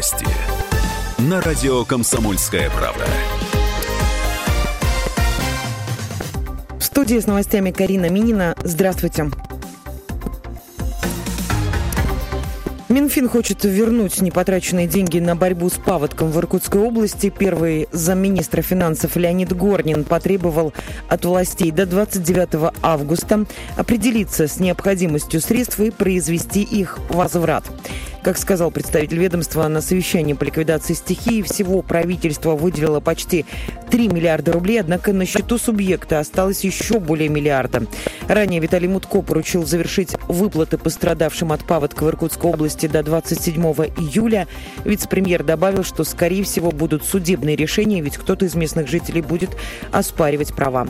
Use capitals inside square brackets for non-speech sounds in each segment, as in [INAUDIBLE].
Новости. На радио «Комсомольская правда». В студии с новостями Карина Минина. Здравствуйте. Минфин хочет вернуть непотраченные деньги на борьбу с паводком в Иркутской области. Первый замминистра финансов Леонид Горнин потребовал от властей до 29 августа определиться с необходимостью средств и произвести их возврат. Как сказал представитель ведомства на совещании по ликвидации стихии, всего правительство выделило почти 3 миллиарда рублей, однако на счету субъекта осталось еще более миллиарда. Ранее Виталий Мутко поручил завершить выплаты пострадавшим от паводка в Иркутской области до 27 июля. Вице-премьер добавил, что, скорее всего, будут судебные решения, ведь кто-то из местных жителей будет оспаривать права.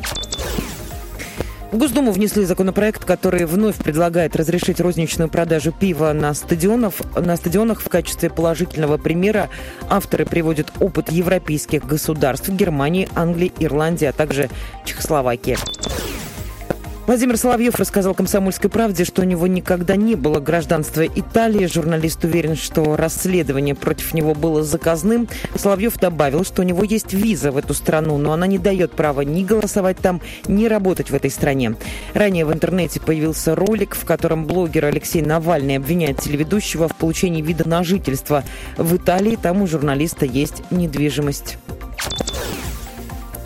В Госдуму внесли законопроект, который вновь предлагает разрешить розничную продажу пива на, стадионов, на стадионах в качестве положительного примера. Авторы приводят опыт европейских государств Германии, Англии, Ирландии, а также Чехословакии. Владимир Соловьев рассказал «Комсомольской правде», что у него никогда не было гражданства Италии. Журналист уверен, что расследование против него было заказным. Соловьев добавил, что у него есть виза в эту страну, но она не дает права ни голосовать там, ни работать в этой стране. Ранее в интернете появился ролик, в котором блогер Алексей Навальный обвиняет телеведущего в получении вида на жительство в Италии. Там у журналиста есть недвижимость.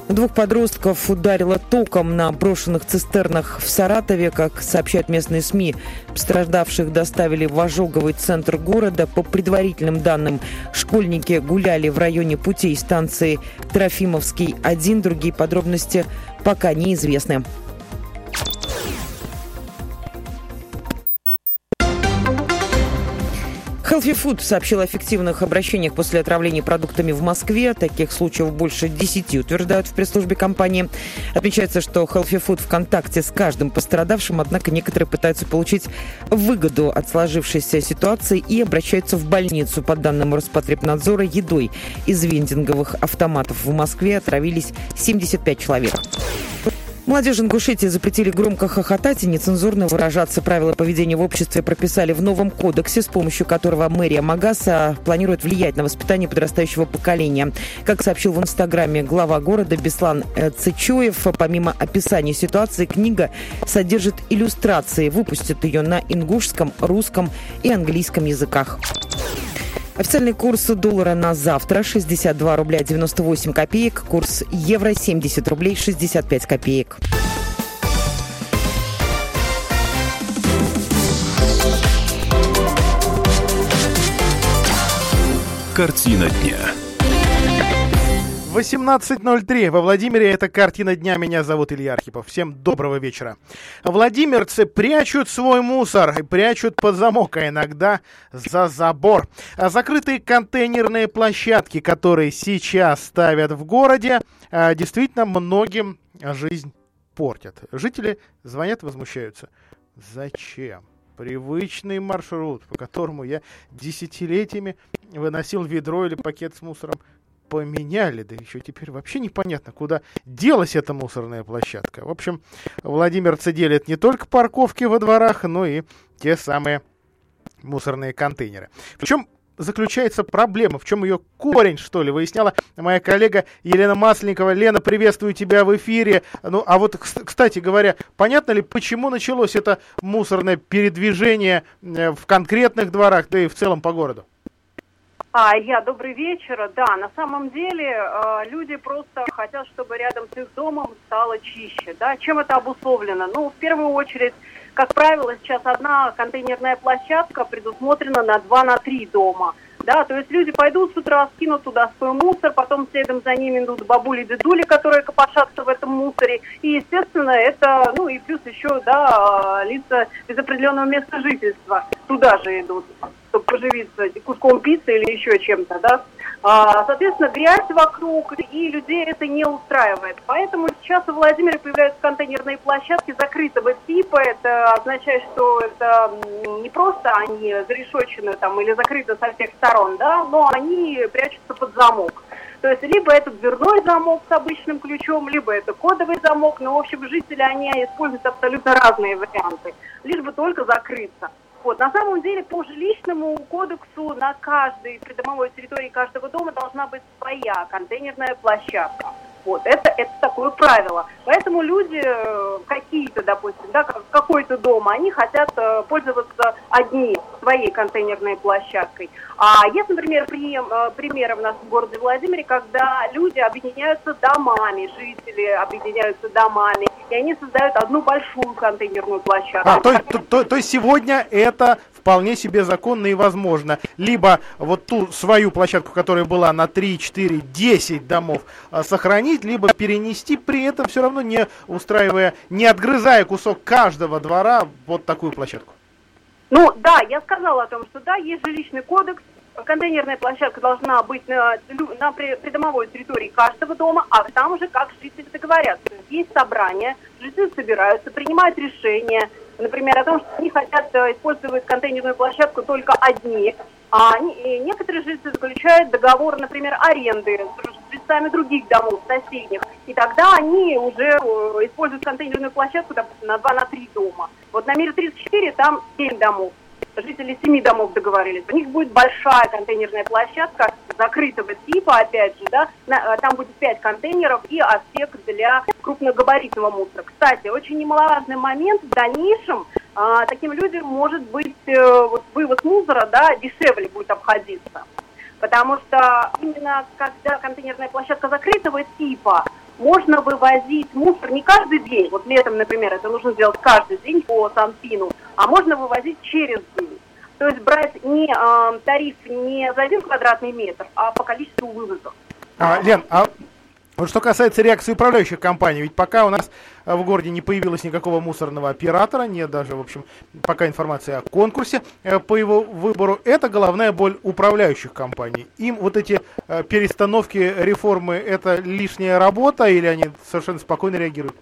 Двух подростков ударило током на брошенных цистернах в Саратове. Как сообщают местные СМИ, пострадавших доставили в ожоговый центр города. По предварительным данным, школьники гуляли в районе путей станции Трофимовский-1. Другие подробности пока неизвестны. Healthy сообщил о фиктивных обращениях после отравления продуктами в Москве. Таких случаев больше 10 утверждают в пресс-службе компании. Отмечается, что Healthy Food в контакте с каждым пострадавшим, однако некоторые пытаются получить выгоду от сложившейся ситуации и обращаются в больницу. По данным Роспотребнадзора, едой из вендинговых автоматов в Москве отравились 75 человек. Молодежи Ингушетии запретили громко хохотать и нецензурно выражаться. Правила поведения в обществе прописали в новом кодексе, с помощью которого мэрия Магаса планирует влиять на воспитание подрастающего поколения. Как сообщил в Инстаграме глава города Беслан э, Цычуев, помимо описания ситуации, книга содержит иллюстрации. Выпустят ее на ингушском, русском и английском языках. Официальный курс доллара на завтра 62 рубля 98 копеек. Курс евро 70 рублей 65 копеек. Картина дня. 18.03 во Владимире. Это «Картина дня». Меня зовут Илья Архипов. Всем доброго вечера. Владимирцы прячут свой мусор, прячут под замок, а иногда за забор. А закрытые контейнерные площадки, которые сейчас ставят в городе, а, действительно многим жизнь портят. Жители звонят, возмущаются. Зачем? Привычный маршрут, по которому я десятилетиями выносил ведро или пакет с мусором, поменяли, да еще теперь вообще непонятно, куда делась эта мусорная площадка. В общем, владимирцы делят не только парковки во дворах, но и те самые мусорные контейнеры. Причем заключается проблема, в чем ее корень, что ли, выясняла моя коллега Елена Масленникова. Лена, приветствую тебя в эфире. Ну, а вот, кстати говоря, понятно ли, почему началось это мусорное передвижение э, в конкретных дворах, да и в целом по городу? А, Илья, добрый вечер. Да, на самом деле э, люди просто хотят, чтобы рядом с их домом стало чище. Да? Чем это обусловлено? Ну, в первую очередь, как правило, сейчас одна контейнерная площадка предусмотрена на два на три дома. Да, то есть люди пойдут с утра, скинут туда свой мусор, потом следом за ними идут бабули-дедули, которые копошатся в этом мусоре. И, естественно, это, ну и плюс еще, да, лица без определенного места жительства туда же идут чтобы поживиться куском пиццы или еще чем-то, да. А, соответственно, грязь вокруг, и людей это не устраивает. Поэтому сейчас в Владимире появляются контейнерные площадки закрытого типа. Это означает, что это не просто они зарешочены там или закрыты со всех сторон, да, но они прячутся под замок. То есть либо это дверной замок с обычным ключом, либо это кодовый замок. Но, в общем, жители, они используют абсолютно разные варианты, лишь бы только закрыться. Вот, на самом деле, по жилищному кодексу на каждой придомовой территории каждого дома должна быть своя контейнерная площадка. Вот, это, это такое правило. Поэтому люди э, какие-то, допустим, да, какой-то дом, они хотят э, пользоваться одни своей контейнерной площадкой. А есть, например, пример, э, примеры у нас в городе Владимире, когда люди объединяются домами, жители объединяются домами, и они создают одну большую контейнерную площадку. А, то, то, то, то сегодня это вполне себе законно и возможно. Либо вот ту свою площадку, которая была на 3, 4, 10 домов, а, сохранить, либо перенести, при этом все равно не устраивая, не отгрызая кусок каждого двора вот такую площадку. Ну да, я сказала о том, что да, есть жилищный кодекс, контейнерная площадка должна быть на, на придомовой территории каждого дома, а там уже как жители договорятся. Есть собрание, жители собираются, принимают решения, например, о том, что они хотят э, использовать контейнерную площадку только одни, а некоторые жители заключают договор, например, аренды с жильцами других домов, соседних, и тогда они уже э, используют контейнерную площадку, допустим, на 2 на 3 дома. Вот на мире 34 там 7 домов жители семи домов договорились. У них будет большая контейнерная площадка закрытого типа, опять же, да, на, э, там будет пять контейнеров и отсек для крупногабаритного мусора. Кстати, очень немаловажный момент в дальнейшем а, таким людям может быть э, вот, вывоз мусора, да, дешевле будет обходиться. Потому что именно когда контейнерная площадка закрытого типа, можно вывозить мусор не каждый день, вот летом, например, это нужно сделать каждый день по Санпину, а можно вывозить через день. То есть брать не э, тариф не за один квадратный метр, а по количеству вывозов. А, Лен, а вот что касается реакции управляющих компаний, ведь пока у нас в городе не появилось никакого мусорного оператора, нет даже, в общем, пока информации о конкурсе э, по его выбору, это головная боль управляющих компаний. Им вот эти э, перестановки, реформы, это лишняя работа или они совершенно спокойно реагируют?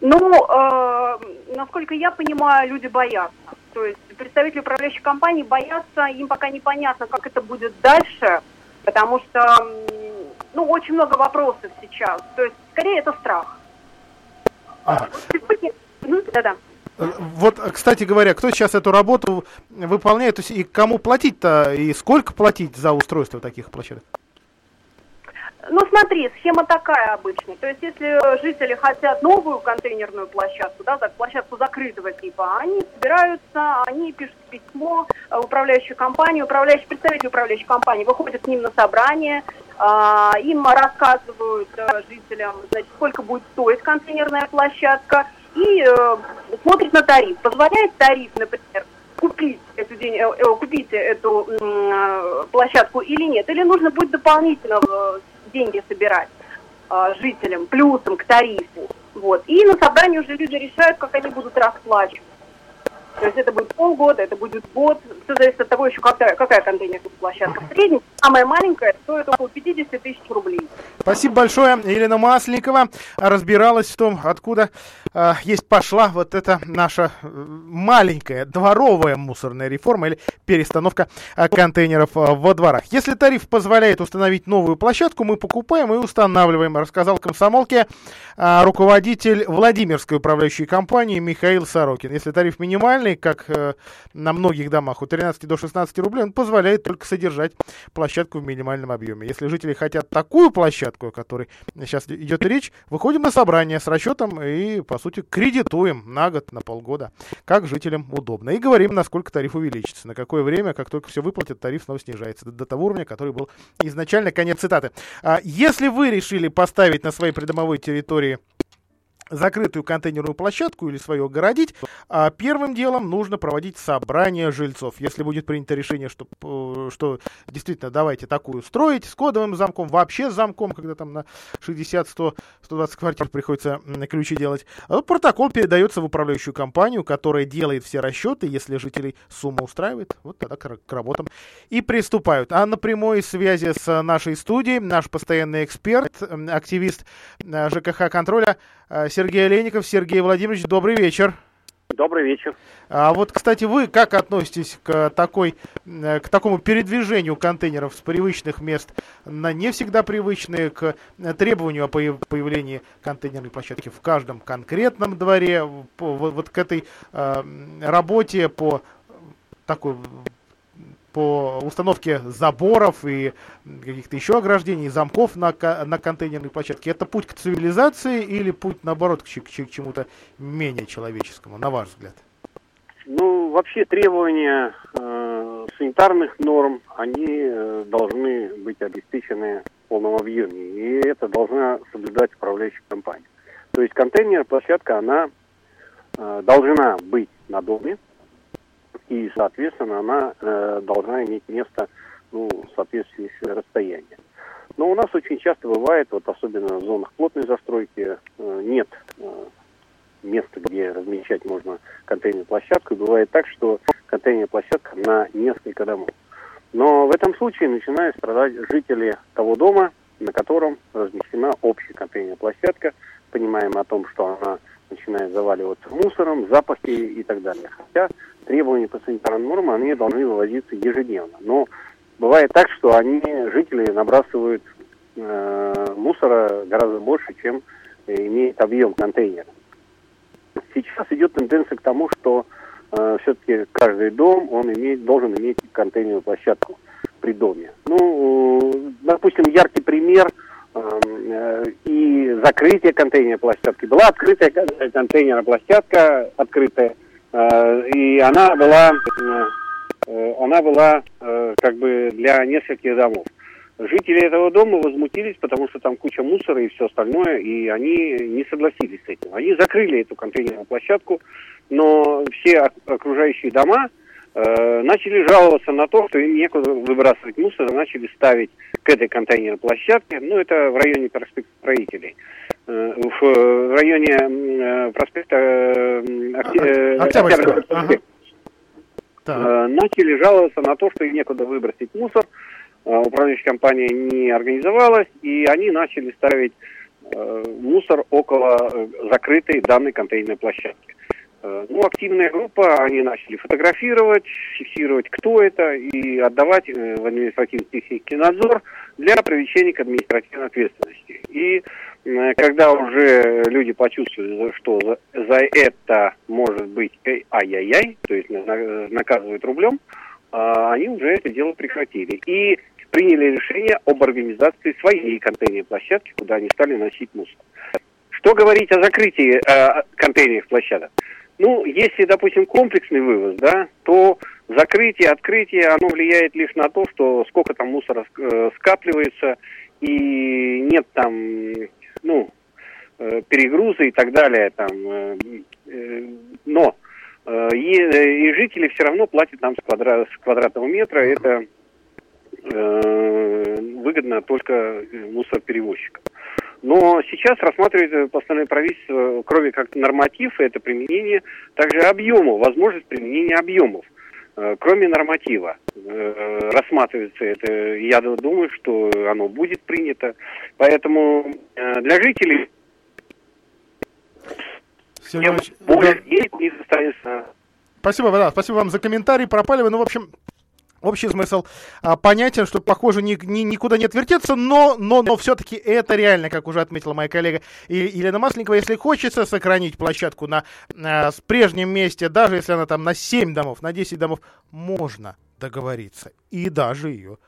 Ну, э, насколько я понимаю, люди боятся. То есть представители управляющих компаний боятся, им пока непонятно, как это будет дальше, потому что ну, очень много вопросов сейчас. То есть, скорее, это страх. Ага. Да-да. Вот, кстати говоря, кто сейчас эту работу выполняет, и кому платить-то, и сколько платить за устройство таких площадок? Ну, смотри, схема такая обычно. То есть, если жители хотят новую контейнерную площадку, да, площадку закрытого типа, они собираются, они пишут письмо в управляющую компанию, управляющий, представитель управляющей компании выходит к ним на собрание, а, им рассказывают э, жителям, значит, сколько будет стоить контейнерная площадка, и э, смотрит на тариф. Позволяет тариф, например, купить эту, день, э, купить эту площадку или нет, или нужно будет дополнительно деньги собирать жителям, плюсом к тарифу. Вот. И на собрании уже люди решают, как они будут расплачивать. То есть это будет полгода, это будет год. Все зависит от того еще, какая, какая контейнерная площадка. В среднем самая маленькая стоит около 50 тысяч рублей. Спасибо большое. Елена Масленникова разбиралась в том, откуда э, есть пошла вот эта наша э, маленькая дворовая мусорная реформа или перестановка э, контейнеров э, во дворах. Если тариф позволяет установить новую площадку, мы покупаем и устанавливаем, рассказал комсомолке руководитель Владимирской управляющей компании Михаил Сорокин. Если тариф минимальный, минимальный, как э, на многих домах, от 13 до 16 рублей, он позволяет только содержать площадку в минимальном объеме. Если жители хотят такую площадку, о которой сейчас идет речь, выходим на собрание с расчетом и, по сути, кредитуем на год, на полгода, как жителям удобно. И говорим, насколько тариф увеличится, на какое время, как только все выплатят, тариф снова снижается до, того уровня, который был изначально. Конец цитаты. А если вы решили поставить на своей придомовой территории закрытую контейнерную площадку или свою огородить, а первым делом нужно проводить собрание жильцов. Если будет принято решение, что, э, что действительно давайте такую строить с кодовым замком, вообще с замком, когда там на 60, 100, 120 квартир приходится ключи делать, а протокол передается в управляющую компанию, которая делает все расчеты, если жителей сумма устраивает, вот тогда к, к работам и приступают. А на прямой связи с нашей студией наш постоянный эксперт, активист э, ЖКХ контроля Сергей Олейников. Сергей Владимирович, добрый вечер. Добрый вечер. А вот, кстати, вы как относитесь к, такой, э, к такому передвижению контейнеров с привычных мест на не всегда привычные, к требованию о появлении контейнерной площадки в каждом конкретном дворе, по, вот, вот к этой э, работе по такой по установке заборов и каких-то еще ограждений, замков на, на контейнерной площадке, это путь к цивилизации или путь, наоборот, к, к, к чему-то менее человеческому, на ваш взгляд? Ну, вообще требования э, санитарных норм, они э, должны быть обеспечены в полном объеме. И это должна соблюдать управляющая компания. То есть контейнер, площадка, она э, должна быть на доме, и, соответственно, она э, должна иметь место ну, в соответствии с расстоянием. Но у нас очень часто бывает, вот особенно в зонах плотной застройки, э, нет э, место, где размещать можно контейнерную площадку. И бывает так, что контейнерная площадка на несколько домов. Но в этом случае начинают страдать жители того дома, на котором размещена общая контейнерная площадка. Понимаем о том, что она начинает заваливаться мусором, запахи и так далее. Хотя требования по санитарным нормам, они должны вывозиться ежедневно. Но бывает так, что они, жители, набрасывают э, мусора гораздо больше, чем имеет объем контейнера. Сейчас идет тенденция к тому, что э, все-таки каждый дом он имеет, должен иметь контейнерную площадку при доме. Ну, э, допустим, яркий пример э, и закрытие контейнерной площадки. Была открытая контейнерная площадка, открытая, э, и она была, э, она была э, как бы для нескольких домов. Жители этого дома возмутились, потому что там куча мусора и все остальное, и они не согласились с этим. Они закрыли эту контейнерную площадку, но все окружающие дома э, начали жаловаться на то, что им некуда выбрасывать мусор, начали ставить к этой контейнерной площадке, ну это в районе проспекта строителей, э, в, в районе э, проспекта э, э, Октябрьского. Ага. Э, начали жаловаться на то, что им некуда выбросить мусор, Э, управляющая компания не организовалась, и они начали ставить э, мусор около э, закрытой данной контейнерной площадки. Ну, активная группа, они начали фотографировать, фиксировать, кто это, и отдавать в административно-технический надзор для привлечения к административной ответственности. И когда уже люди почувствовали, что за, за это может быть ай-яй-яй, то есть наказывают рублем, они уже это дело прекратили. И приняли решение об организации своей контейнерной площадки, куда они стали носить мусор. Что говорить о закрытии э, контейнерных площадок? Ну, если, допустим, комплексный вывоз, да, то закрытие, открытие, оно влияет лишь на то, что сколько там мусора э, скапливается, и нет там, ну, э, перегруза и так далее, там, э, э, но и, и жители все равно платят нам с, квадра, с квадратного метра, это Э, выгодно только мусороперевозчикам. Но сейчас рассматривает постановление правительства, кроме как норматив, это применение также объемов, возможность применения объемов. Э, кроме норматива э, рассматривается это, я думаю, что оно будет принято. Поэтому для жителей Сергей более да. не состоится. Спасибо, да, спасибо вам за комментарий. Пропали вы. Ну, в общем, Общий смысл а, понятен, что, похоже, ни, ни, никуда не отвертеться, но, но, но все-таки это реально, как уже отметила моя коллега Елена Масленникова, если хочется сохранить площадку на, на с прежнем месте, даже если она там на 7 домов, на 10 домов, можно договориться и даже ее,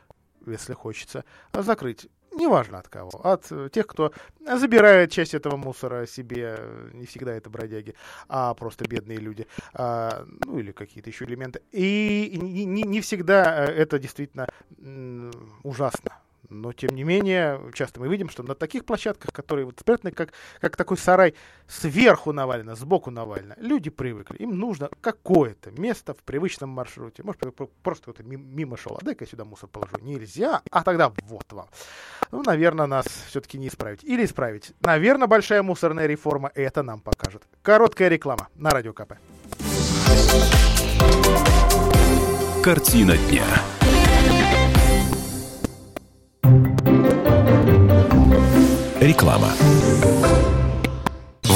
если хочется, закрыть неважно от кого, от э, тех, кто забирает часть этого мусора себе, не всегда это бродяги, а просто бедные люди, а, ну или какие-то еще элементы. И не, не всегда э, это действительно ужасно. Но, тем не менее, часто мы видим, что на таких площадках, которые вот спрятаны, как, как такой сарай, сверху навалено, сбоку навалено, люди привыкли. Им нужно какое-то место в привычном маршруте. Может, просто кто-то мимо шел, а дай-ка сюда мусор положу. Нельзя, а тогда вот вам. Ну, наверное, нас все-таки не исправить. Или исправить. Наверное, большая мусорная реформа это нам покажет. Короткая реклама на Радио КП. Картина дня. Реклама.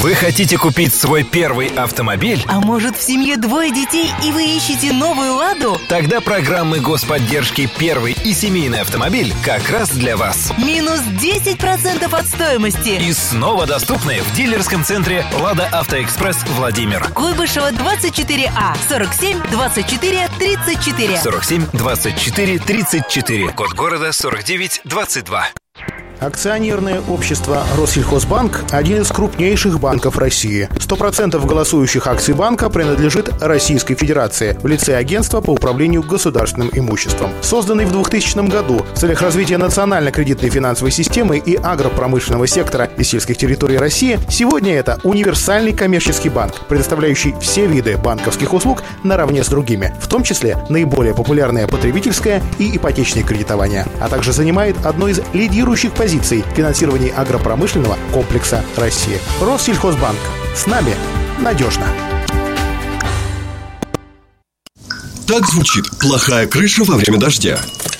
Вы хотите купить свой первый автомобиль? А может в семье двое детей и вы ищете новую «Ладу»? Тогда программы господдержки «Первый» и «Семейный автомобиль» как раз для вас. Минус 10% от стоимости. И снова доступны в дилерском центре «Лада Автоэкспресс» Владимир. Куйбышева 24А 47 24 34. 47 24 34. Код города 49 22. Акционерное общество «Россельхозбанк» – один из крупнейших банков России. 100% голосующих акций банка принадлежит Российской Федерации в лице агентства по управлению государственным имуществом. Созданный в 2000 году в целях развития национально-кредитной финансовой системы и агропромышленного сектора и сельских территорий России, сегодня это универсальный коммерческий банк, предоставляющий все виды банковских услуг наравне с другими, в том числе наиболее популярное потребительское и ипотечное кредитование, а также занимает одно из лидирующих позиций позиций в финансировании агропромышленного комплекса России. Россельхозбанк. С нами надежно. Так звучит плохая крыша во время дождя.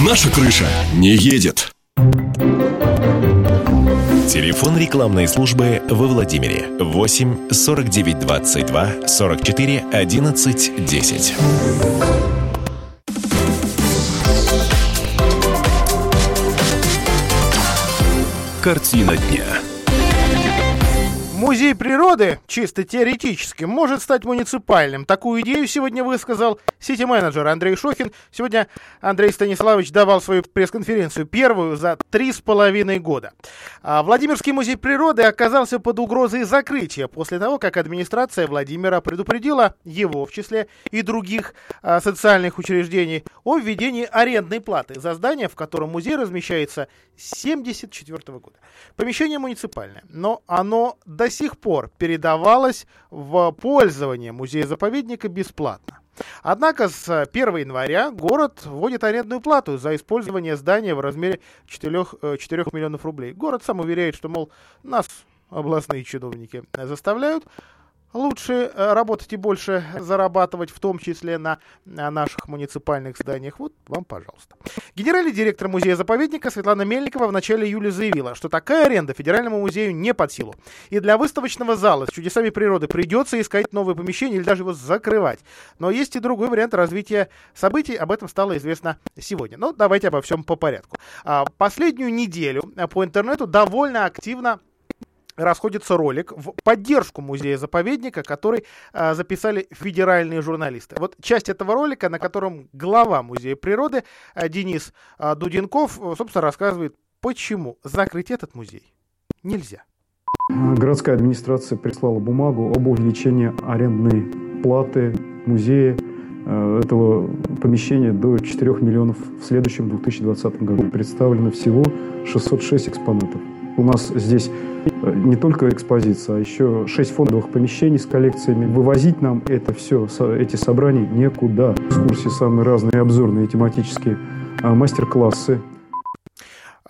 Наша крыша не едет. Телефон рекламной службы во Владимире 8 49 22 44 11 10. Картина дня. Музей природы, чисто теоретически, может стать муниципальным. Такую идею сегодня высказал сити-менеджер Андрей Шохин. Сегодня Андрей Станиславович давал свою пресс-конференцию, первую за три с половиной года. А Владимирский музей природы оказался под угрозой закрытия после того, как администрация Владимира предупредила его, в числе и других а, социальных учреждений, о введении арендной платы за здание, в котором музей размещается с 1974 года. Помещение муниципальное, но оно до сих пор передавалась в пользование музея-заповедника бесплатно. Однако с 1 января город вводит арендную плату за использование здания в размере 4, 4 э, миллионов рублей. Город сам уверяет, что, мол, нас областные чиновники заставляют лучше э, работать и больше зарабатывать, в том числе на, на наших муниципальных зданиях. Вот вам, пожалуйста. Генеральный директор музея-заповедника Светлана Мельникова в начале июля заявила, что такая аренда Федеральному музею не под силу. И для выставочного зала с чудесами природы придется искать новое помещение или даже его закрывать. Но есть и другой вариант развития событий, об этом стало известно сегодня. Но давайте обо всем по порядку. А, последнюю неделю по интернету довольно активно расходится ролик в поддержку музея-заповедника, который э, записали федеральные журналисты. Вот часть этого ролика, на котором глава музея природы э, Денис э, Дуденков, собственно, рассказывает, почему закрыть этот музей нельзя. Городская администрация прислала бумагу об увеличении арендной платы музея э, этого помещения до 4 миллионов в следующем 2020 году. Представлено всего 606 экспонатов. У нас здесь э, не только экспозиция, а еще шесть фондовых помещений с коллекциями. Вывозить нам это все, эти собрания некуда. Экскурсии самые разные, обзорные, тематические, а, мастер-классы.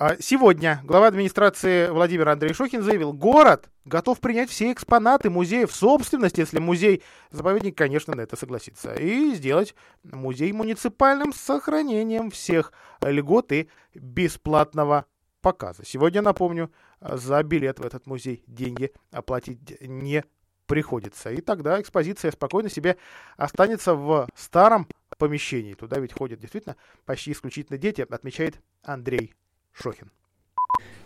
А, сегодня глава администрации Владимир Андрей Шохин заявил, город готов принять все экспонаты музея в собственность, если музей-заповедник, конечно, на это согласится, и сделать музей муниципальным с сохранением всех льгот и бесплатного показа. Сегодня, напомню, за билет в этот музей деньги оплатить не приходится. И тогда экспозиция спокойно себе останется в старом помещении. Туда ведь ходят действительно почти исключительно дети, отмечает Андрей Шохин.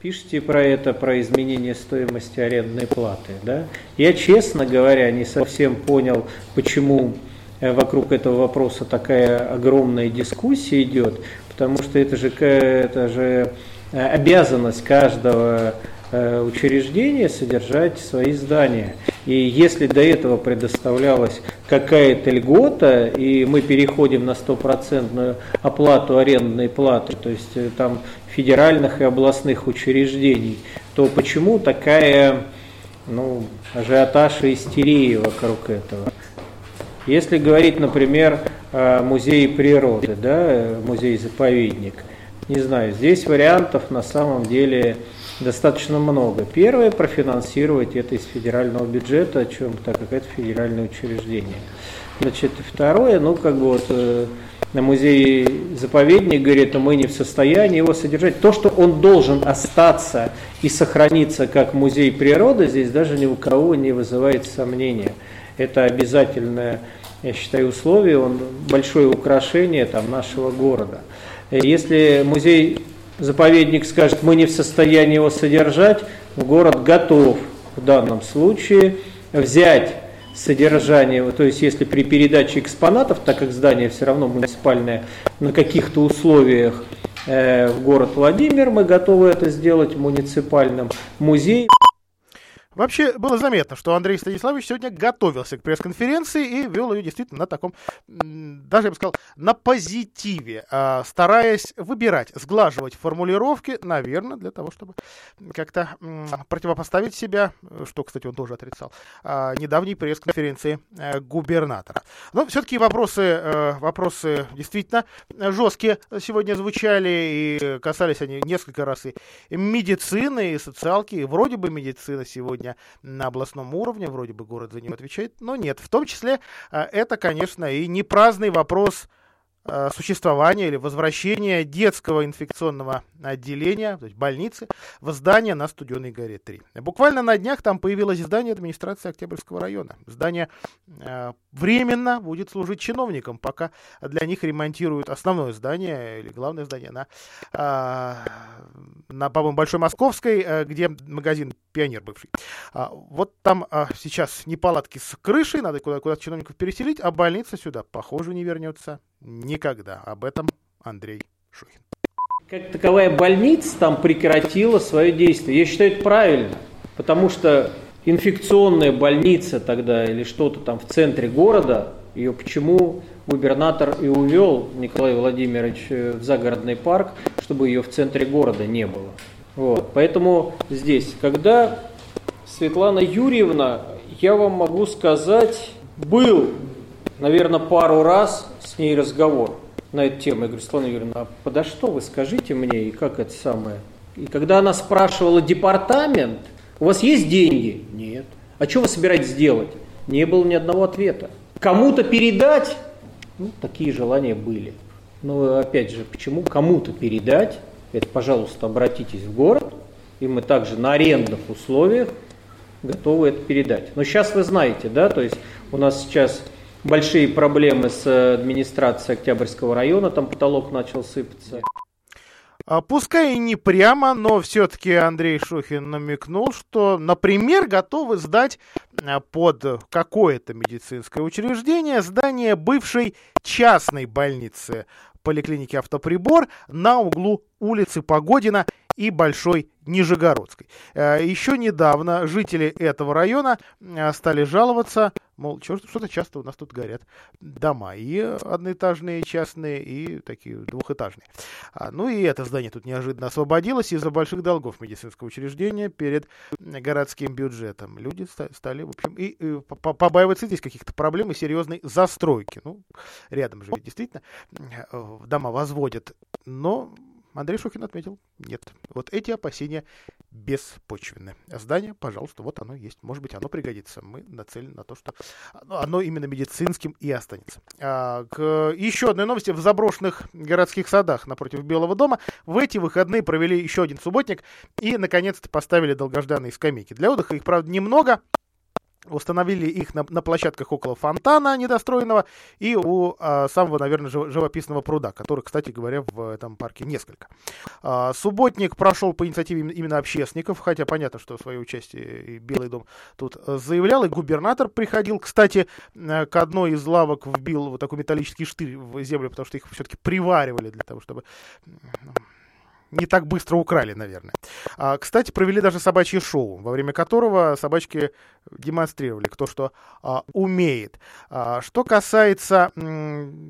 Пишите про это, про изменение стоимости арендной платы. Да? Я, честно говоря, не совсем понял, почему э, вокруг этого вопроса такая огромная дискуссия идет, потому что это же, это же Э, обязанность каждого э, учреждения содержать свои здания. И если до этого предоставлялась какая-то льгота, и мы переходим на стопроцентную оплату арендной платы, то есть э, там федеральных и областных учреждений, то почему такая ну, ажиотаж и истерии вокруг этого. Если говорить, например, о музее природы, да, музей-заповедник, не знаю, здесь вариантов на самом деле достаточно много. Первое, профинансировать это из федерального бюджета, о чем, так как это федеральное учреждение. Значит, второе, ну, как бы вот э, на музей-заповедник говорит, мы не в состоянии его содержать. То, что он должен остаться и сохраниться как музей природы, здесь даже ни у кого не вызывает сомнения. Это обязательное, я считаю, условие, он большое украшение там, нашего города. Если музей-заповедник скажет, мы не в состоянии его содержать, город готов в данном случае взять содержание, то есть если при передаче экспонатов, так как здание все равно муниципальное, на каких-то условиях э, в город Владимир, мы готовы это сделать муниципальным музей. Вообще было заметно, что Андрей Станиславович сегодня готовился к пресс-конференции и вел ее действительно на таком, даже я бы сказал, на позитиве, а, стараясь выбирать, сглаживать формулировки, наверное, для того, чтобы как-то противопоставить себя, что, кстати, он тоже отрицал, а, недавней пресс-конференции э, губернатора. Но все-таки вопросы, э, вопросы действительно жесткие сегодня звучали и касались они несколько раз и медицины, и социалки, и вроде бы медицина сегодня сегодня на областном уровне, вроде бы город за него отвечает, но нет. В том числе а, это, конечно, и не праздный вопрос существования или возвращения детского инфекционного отделения, то есть больницы, в здание на Студеной горе 3. Буквально на днях там появилось здание администрации Октябрьского района. Здание э, временно будет служить чиновникам, пока для них ремонтируют основное здание или главное здание на, э, на по-моему, Большой Московской, э, где магазин «Пионер» бывший. А, вот там э, сейчас неполадки с крышей, надо куда-то куда чиновников переселить, а больница сюда, похоже, не вернется никогда. Об этом Андрей Шухин. Как таковая больница там прекратила свое действие. Я считаю, это правильно, потому что инфекционная больница тогда или что-то там в центре города, ее почему губернатор и увел Николай Владимирович э, в загородный парк, чтобы ее в центре города не было. Вот. Поэтому здесь, когда Светлана Юрьевна, я вам могу сказать, был, наверное, пару раз с ней разговор на эту тему. Я говорю, Светлана Юрьевна, а подо что вы скажите мне, и как это самое? И когда она спрашивала департамент, у вас есть деньги? Нет. А что вы собираетесь делать? Не было ни одного ответа. Кому-то передать? Ну, такие желания были. Но опять же, почему кому-то передать? Это, пожалуйста, обратитесь в город, и мы также на арендных условиях готовы это передать. Но сейчас вы знаете, да, то есть у нас сейчас большие проблемы с администрацией Октябрьского района, там потолок начал сыпаться. А, пускай и не прямо, но все-таки Андрей Шухин намекнул, что, например, готовы сдать а, под какое-то медицинское учреждение здание бывшей частной больницы поликлиники «Автоприбор» на углу улицы Погодина и Большой Нижегородской. Э, Еще недавно жители этого района э, стали жаловаться, мол, что-то часто у нас тут горят дома, и одноэтажные частные, и такие двухэтажные. А, ну и это здание тут неожиданно освободилось из-за больших долгов медицинского учреждения перед городским бюджетом. Люди стали, в общем, и, и побаиваться здесь каких-то проблем и серьезной застройки. Ну, рядом же действительно э, дома возводят, но Андрей Шухин отметил, нет. Вот эти опасения беспочвенны. Здание, пожалуйста, вот оно есть. Может быть, оно пригодится. Мы нацелены на то, что оно именно медицинским и останется. А, к еще одной новости. В заброшенных городских садах напротив Белого дома в эти выходные провели еще один субботник и, наконец-то, поставили долгожданные скамейки. Для отдыха их, правда, немного. Установили их на, на площадках около фонтана недостроенного и у а, самого, наверное, живописного пруда, который, кстати говоря, в этом парке несколько. А, субботник прошел по инициативе именно общественников, хотя понятно, что свое участие и Белый дом тут э, заявлял, и губернатор приходил, кстати, э, к одной из лавок вбил вот такой металлический штырь в землю, потому что их все-таки приваривали для того, чтобы не так быстро украли, наверное. А, кстати, провели даже собачье шоу, во время которого собачки демонстрировали, кто что а, умеет. А, что касается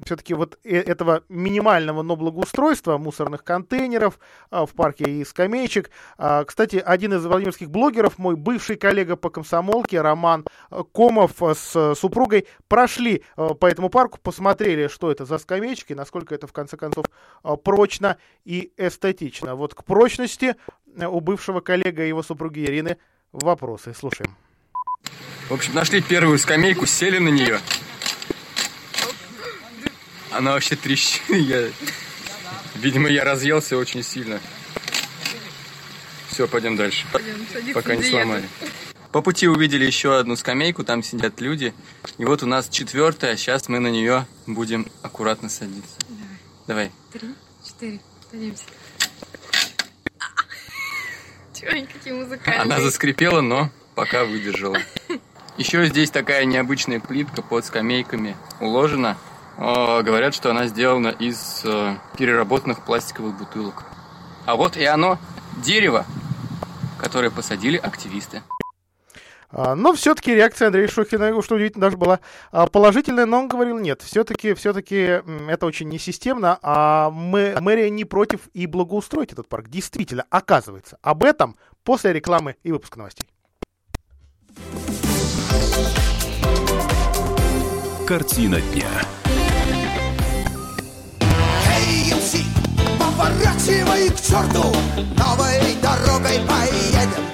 все-таки вот э этого минимального, но благоустройства мусорных контейнеров а, в парке и скамеечек, а, кстати, один из владимирских блогеров, мой бывший коллега по комсомолке Роман Комов с супругой прошли а, по этому парку, посмотрели, что это за скамеечки, насколько это в конце концов а, прочно и эстетично. Вот к прочности у бывшего коллега и его супруги Ирины вопросы. Слушаем. В общем, нашли первую скамейку, сели на нее. Она вообще трещит. [LAUGHS] Я... Видимо, я разъелся очень сильно. Все, пойдем дальше. Пойдем, Пока не сломали. По пути увидели еще одну скамейку, там сидят люди. И вот у нас четвертая, сейчас мы на нее будем аккуратно садиться. Давай. Давай. Три, четыре, садимся. Они какие музыкальные? Она заскрипела, но пока выдержала. Еще здесь такая необычная плитка под скамейками уложена. Говорят, что она сделана из э, переработанных пластиковых бутылок. А вот и оно, дерево, которое посадили активисты. А, но все-таки реакция Андрея Шухина, что удивительно, даже была а, положительная, но он говорил, нет, все-таки все это очень несистемно, а мы, мэрия не против и благоустроить этот парк. Действительно, оказывается. Об этом после рекламы и выпуска новостей. Картина дня. Поворачивай к черту, новой дорогой поедем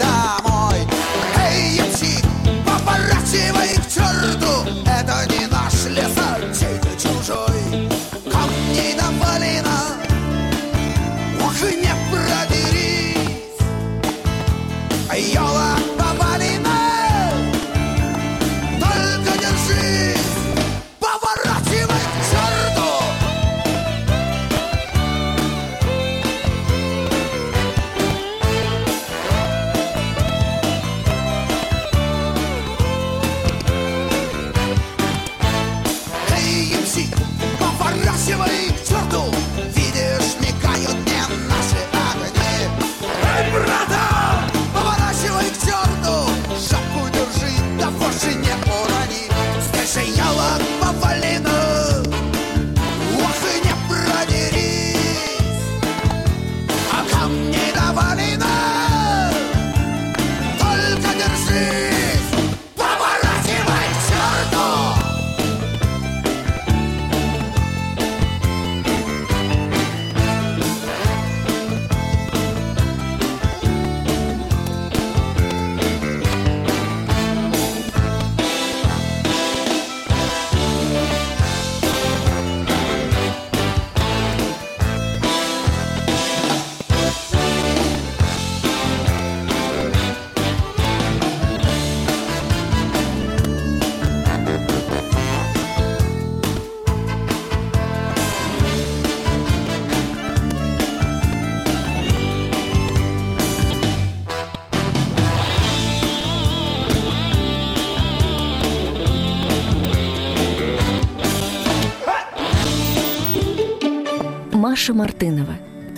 Маша Мартынова.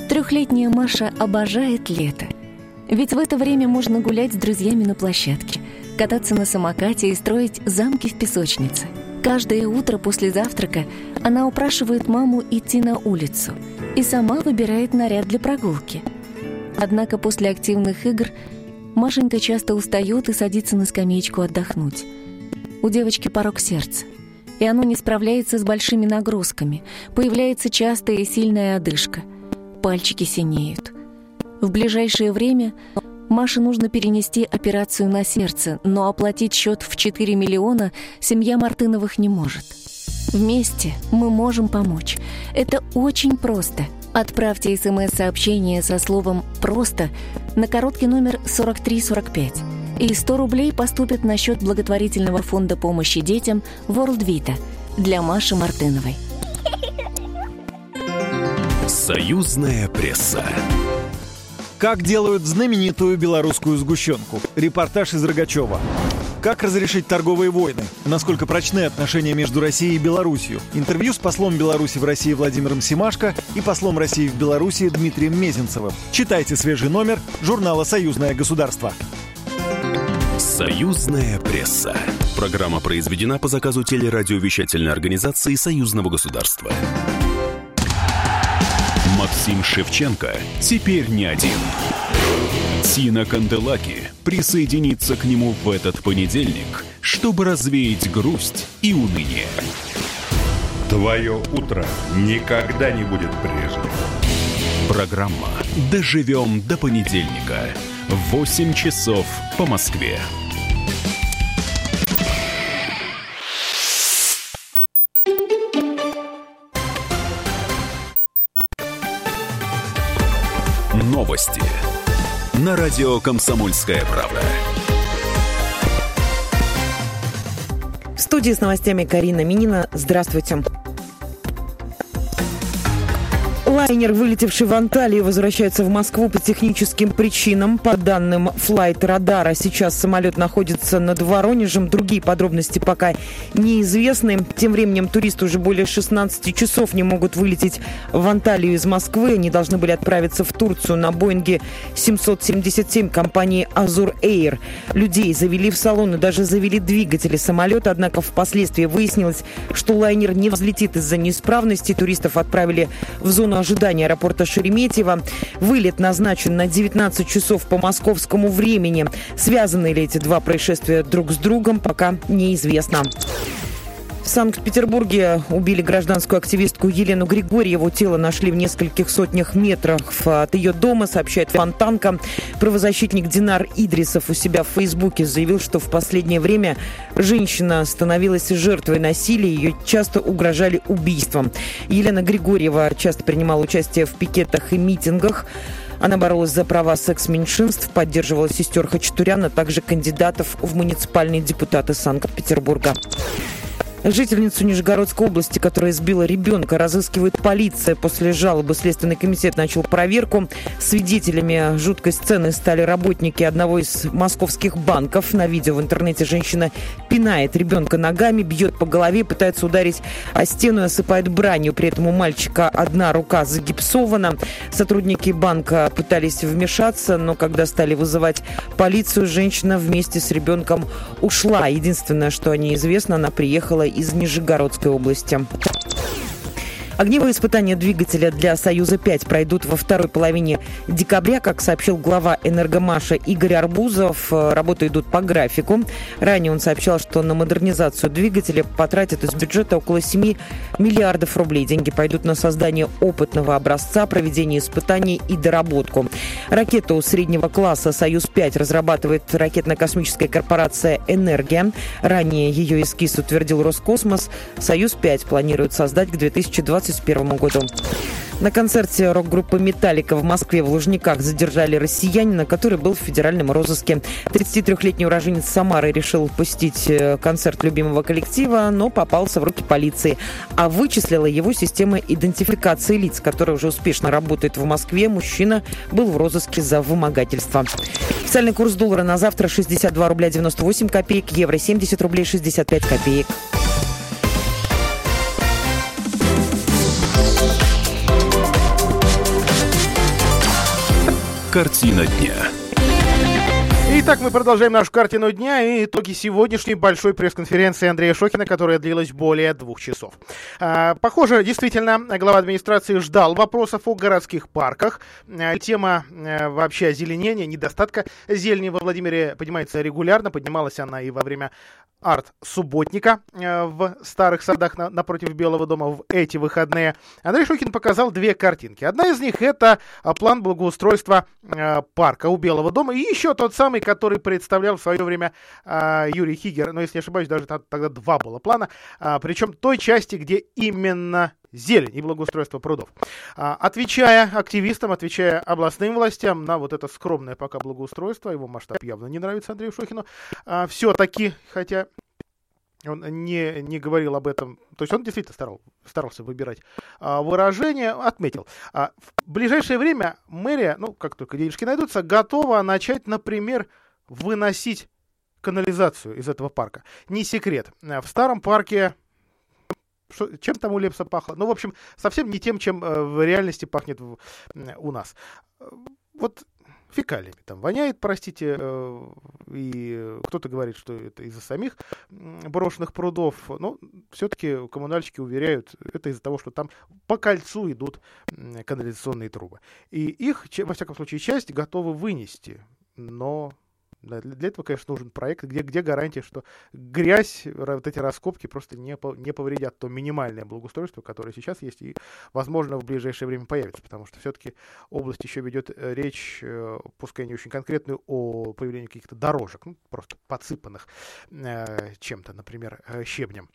Трехлетняя Маша обожает лето. Ведь в это время можно гулять с друзьями на площадке, кататься на самокате и строить замки в песочнице. Каждое утро после завтрака она упрашивает маму идти на улицу и сама выбирает наряд для прогулки. Однако после активных игр Машенька часто устает и садится на скамеечку отдохнуть. У девочки порог сердца, и оно не справляется с большими нагрузками. Появляется частая и сильная одышка. Пальчики синеют. В ближайшее время Маше нужно перенести операцию на сердце, но оплатить счет в 4 миллиона семья Мартыновых не может. Вместе мы можем помочь. Это очень просто. Отправьте смс-сообщение со словом «просто» на короткий номер 4345. И 100 рублей поступят на счет благотворительного фонда помощи детям World Vita для Маши Мартыновой. Союзная пресса. Как делают знаменитую белорусскую сгущенку? Репортаж из Рогачева. Как разрешить торговые войны? Насколько прочны отношения между Россией и Беларусью? Интервью с послом Беларуси в России Владимиром Симашко и послом России в Беларуси Дмитрием Мезенцевым. Читайте свежий номер журнала «Союзное государство». Союзная пресса. Программа произведена по заказу телерадиовещательной организации Союзного государства. Максим Шевченко теперь не один. Тина Канделаки присоединится к нему в этот понедельник, чтобы развеять грусть и уныние. Твое утро никогда не будет прежним. Программа «Доживем до понедельника» 8 часов по Москве. Новости на радио «Комсомольская правда». В студии с новостями Карина Минина. Здравствуйте. Лайнер, вылетевший в Анталию, возвращается в Москву по техническим причинам. По данным флайт радара, сейчас самолет находится над Воронежем. Другие подробности пока неизвестны. Тем временем туристы уже более 16 часов не могут вылететь в Анталию из Москвы. Они должны были отправиться в Турцию на Боинге 777 компании Azur Air. Людей завели в салон и даже завели двигатели самолета. Однако впоследствии выяснилось, что лайнер не взлетит из-за неисправности. Туристов отправили в зону ожидания аэропорта Шереметьево. Вылет назначен на 19 часов по московскому времени. Связаны ли эти два происшествия друг с другом, пока неизвестно. В Санкт-Петербурге убили гражданскую активистку Елену Григорьеву. Тело нашли в нескольких сотнях метрах от ее дома, сообщает Фонтанка. Правозащитник Динар Идрисов у себя в Фейсбуке заявил, что в последнее время женщина становилась жертвой насилия, ее часто угрожали убийством. Елена Григорьева часто принимала участие в пикетах и митингах. Она боролась за права секс-меньшинств, поддерживала сестер Хачатуряна, а также кандидатов в муниципальные депутаты Санкт-Петербурга. Жительницу Нижегородской области, которая сбила ребенка, разыскивает полиция. После жалобы Следственный комитет начал проверку. Свидетелями жуткой сцены стали работники одного из московских банков. На видео в интернете женщина пинает ребенка ногами, бьет по голове, пытается ударить о стену и осыпает бранью. При этом у мальчика одна рука загипсована. Сотрудники банка пытались вмешаться, но когда стали вызывать полицию, женщина вместе с ребенком ушла. Единственное, что о ней известно, она приехала из Нижегородской области. Огневые испытания двигателя для «Союза-5» пройдут во второй половине декабря, как сообщил глава «Энергомаша» Игорь Арбузов. Работы идут по графику. Ранее он сообщал, что на модернизацию двигателя потратят из бюджета около 7 миллиардов рублей. Деньги пойдут на создание опытного образца, проведение испытаний и доработку. Ракету среднего класса «Союз-5» разрабатывает ракетно-космическая корпорация «Энергия». Ранее ее эскиз утвердил Роскосмос. «Союз-5» планирует создать к 2020 2021 году. На концерте рок-группы «Металлика» в Москве в Лужниках задержали россиянина, который был в федеральном розыске. 33-летний уроженец Самары решил пустить э, концерт любимого коллектива, но попался в руки полиции. А вычислила его система идентификации лиц, которая уже успешно работает в Москве. Мужчина был в розыске за вымогательство. Официальный курс доллара на завтра 62 рубля 98 копеек, евро 70 рублей 65 копеек. Картина дня. Итак, мы продолжаем нашу картину дня и итоги сегодняшней большой пресс-конференции Андрея Шохина, которая длилась более двух часов. А, похоже, действительно, глава администрации ждал вопросов о городских парках. А, тема а, вообще озеленения, недостатка зелени во Владимире поднимается регулярно. Поднималась она и во время арт-субботника э, в старых садах на, напротив Белого дома в эти выходные. Андрей Шухин показал две картинки. Одна из них это а, план благоустройства э, парка у Белого дома. И еще тот самый, который представлял в свое время э, Юрий Хигер. Но если не ошибаюсь, даже тогда два было плана. А, причем той части, где именно зелень и благоустройство прудов. А, отвечая активистам, отвечая областным властям на вот это скромное пока благоустройство, его масштаб явно не нравится Андрею Шохину, а, все-таки, хотя он не, не говорил об этом, то есть он действительно старал, старался выбирать а, выражение, отметил. А, в ближайшее время мэрия, ну, как только денежки найдутся, готова начать, например, выносить канализацию из этого парка. Не секрет. В старом парке что, чем там у Лепса пахло? Ну, в общем, совсем не тем, чем э, в реальности пахнет в, у нас. Вот фекалиями там воняет, простите, э, и кто-то говорит, что это из-за самих брошенных прудов, но все-таки коммунальщики уверяют, это из-за того, что там по кольцу идут канализационные трубы. И их, во всяком случае, часть готовы вынести, но для этого, конечно, нужен проект, где, где гарантия, что грязь, вот эти раскопки просто не, не повредят то минимальное благоустройство, которое сейчас есть и, возможно, в ближайшее время появится, потому что все-таки область еще ведет э, речь, э, пускай не очень конкретную, о появлении каких-то дорожек, ну, просто подсыпанных э, чем-то, например, э, щебнем.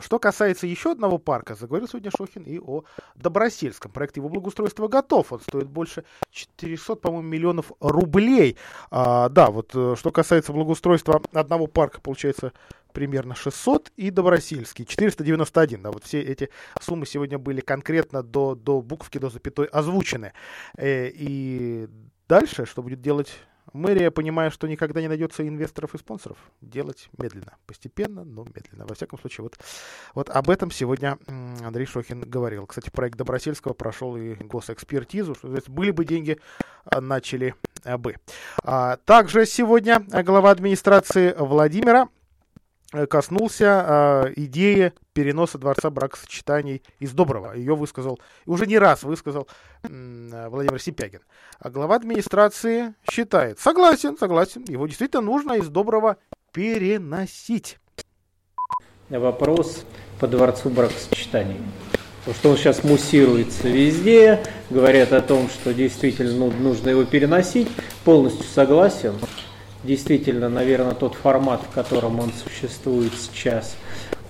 Что касается еще одного парка, заговорил сегодня Шохин и о Добросельском. Проект его благоустройства готов. Он стоит больше 400, по-моему, миллионов рублей. А, да, вот э, что касается благоустройства одного парка, получается примерно 600 и Добросельский 491. Да, вот все эти суммы сегодня были конкретно до, до буквки, до запятой озвучены. Э, и дальше, что будет делать Мэрия, понимая, что никогда не найдется инвесторов и спонсоров, делать медленно, постепенно, но медленно. Во всяком случае, вот, вот об этом сегодня Андрей Шохин говорил. Кстати, проект Добросельского прошел и госэкспертизу, что есть, были бы деньги, а, начали бы. А, также сегодня глава администрации Владимира коснулся э, идеи переноса дворца бракосочетаний из Доброго. Ее высказал, уже не раз высказал э, Владимир Сипягин. А глава администрации считает, согласен, согласен, его действительно нужно из Доброго переносить. Вопрос по дворцу бракосочетаний. Потому что он сейчас муссируется везде, говорят о том, что действительно ну, нужно его переносить. Полностью согласен действительно, наверное, тот формат, в котором он существует сейчас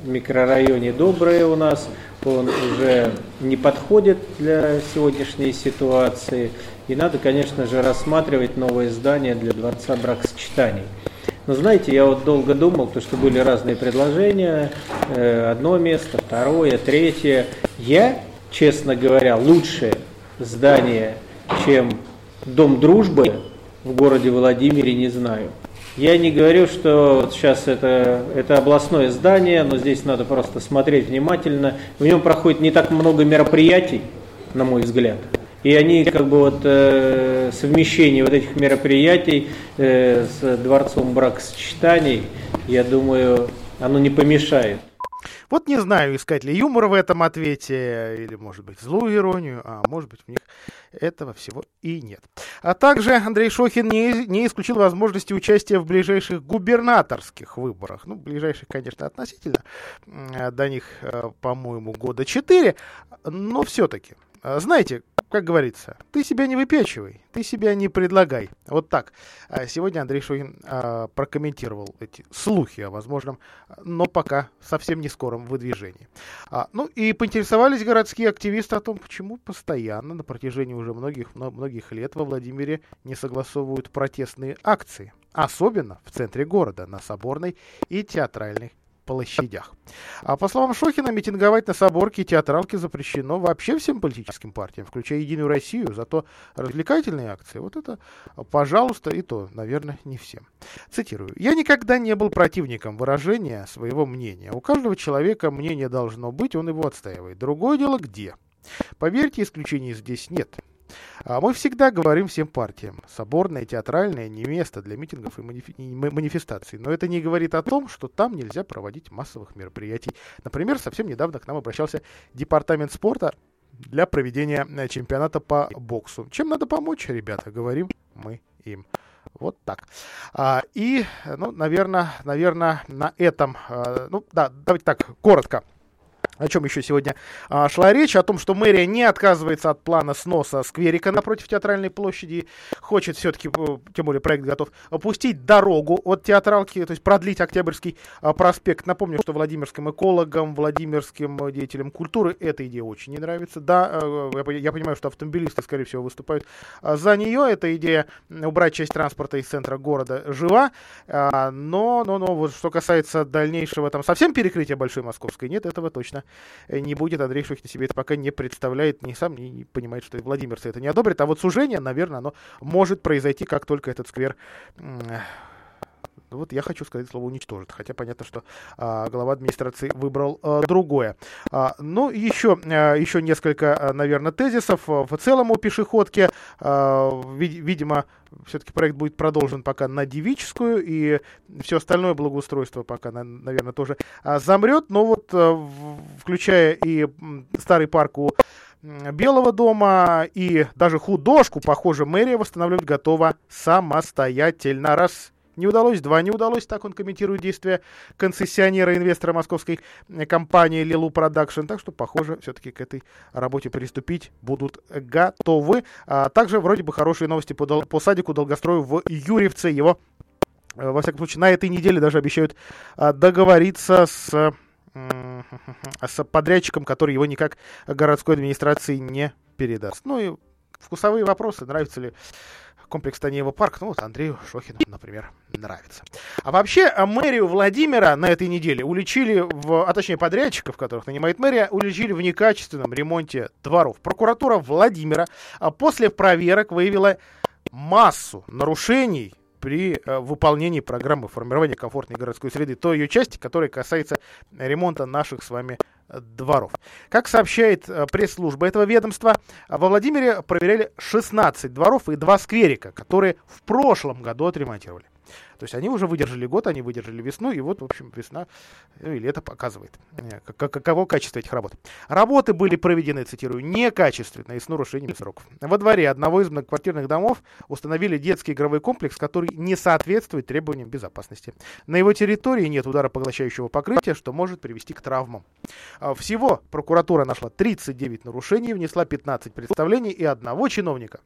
в микрорайоне Доброе у нас, он уже не подходит для сегодняшней ситуации. И надо, конечно же, рассматривать новое здание для Дворца бракосочетаний. Но знаете, я вот долго думал, то что были разные предложения, э, одно место, второе, третье. Я, честно говоря, лучшее здание, чем Дом дружбы, в городе Владимире не знаю. Я не говорю, что вот сейчас это, это областное здание, но здесь надо просто смотреть внимательно. В нем проходит не так много мероприятий, на мой взгляд. И они как бы вот э, совмещение вот этих мероприятий э, с дворцом бракосочетаний, я думаю, оно не помешает. Вот не знаю, искать ли юмор в этом ответе, или, может быть, злую иронию, а может быть, в них этого всего и нет. А также Андрей Шохин не, не исключил возможности участия в ближайших губернаторских выборах. Ну, ближайших, конечно, относительно. До них, э, по-моему, года четыре. Но все-таки, знаете, как говорится, ты себя не выпечивай, ты себя не предлагай. Вот так. А сегодня Андрей Шохин а, прокомментировал эти слухи о возможном, но пока совсем не скором выдвижении. А, ну и поинтересовались городские активисты о том, почему постоянно на протяжении уже многих, многих лет во Владимире не согласовывают протестные акции. Особенно в центре города, на Соборной и Театральной площадях. А по словам Шохина, митинговать на Соборке и театралке запрещено вообще всем политическим партиям, включая Единую Россию. Зато развлекательные акции, вот это, пожалуйста, и то, наверное, не всем. Цитирую. «Я никогда не был противником выражения своего мнения. У каждого человека мнение должно быть, он его отстаивает. Другое дело, где. Поверьте, исключений здесь нет. А мы всегда говорим всем партиям, соборное, театральное не место для митингов и манифестаций. Но это не говорит о том, что там нельзя проводить массовых мероприятий. Например, совсем недавно к нам обращался департамент спорта для проведения э, чемпионата по боксу. Чем надо помочь, ребята, говорим мы им. Вот так. А, и, ну, наверное, наверное, на этом, а, ну, да, давайте так, коротко о чем еще сегодня а, шла речь, о том, что мэрия не отказывается от плана сноса скверика напротив театральной площади, хочет все-таки, э, тем более проект готов, опустить дорогу от театралки, то есть продлить Октябрьский а, проспект. Напомню, что владимирским экологам, владимирским э, деятелям культуры эта идея очень не нравится. Да, э, я понимаю, что автомобилисты, скорее всего, выступают а, за нее. Эта идея убрать часть транспорта из центра города жива, а, но, но, но вот что касается дальнейшего там совсем перекрытия Большой Московской, нет, этого точно не будет. Андрей Шухин себе это пока не представляет, не сам не, понимает, что владимирцы это не одобрят. А вот сужение, наверное, оно может произойти, как только этот сквер Вот я хочу сказать слово уничтожит, хотя понятно, что а, глава администрации выбрал а, другое. А, ну, еще, а, еще несколько, а, наверное, тезисов. В целом о пешеходке, а, вид, видимо, все-таки проект будет продолжен пока на Девическую, и все остальное благоустройство пока, наверное, тоже а, замрет. Но вот, а, включая и старый парк у Белого дома и даже художку, похоже, мэрия восстанавливать готова самостоятельно. Раз не удалось, два не удалось, так он комментирует действия концессионера, инвестора московской э, компании Лилу Продакшн. Так что, похоже, все-таки к этой работе приступить будут готовы. А также вроде бы хорошие новости по, по садику долгострою в Юрьевце. Его, э, во всяком случае, на этой неделе даже обещают а, договориться с [LAUGHS] с подрядчиком, который его никак городской администрации не передаст. Ну и вкусовые вопросы, нравится ли комплекс Танеева парк. Ну вот Андрею Шохину, например, нравится. А вообще а мэрию Владимира на этой неделе уличили, в, а точнее подрядчиков, которых нанимает мэрия, уличили в некачественном ремонте дворов. Прокуратура Владимира а после проверок выявила массу нарушений при э, выполнении программы формирования комфортной городской среды, той ее части, которая касается ремонта наших с вами э, дворов. Как сообщает э, пресс-служба этого ведомства, во Владимире проверяли 16 дворов и 2 скверика, которые в прошлом году отремонтировали. То есть они уже выдержали год, они выдержали весну, и вот, в общем, весна ну, и лето показывает, э, как, каково качество этих работ. Работы были проведены, цитирую, некачественно и с нарушениями сроков. Во дворе одного из многоквартирных домов установили детский игровой комплекс, который не соответствует требованиям безопасности. На его территории нет ударопоглощающего покрытия, что может привести к травмам. А всего прокуратура нашла 39 нарушений, внесла 15 представлений и одного чиновника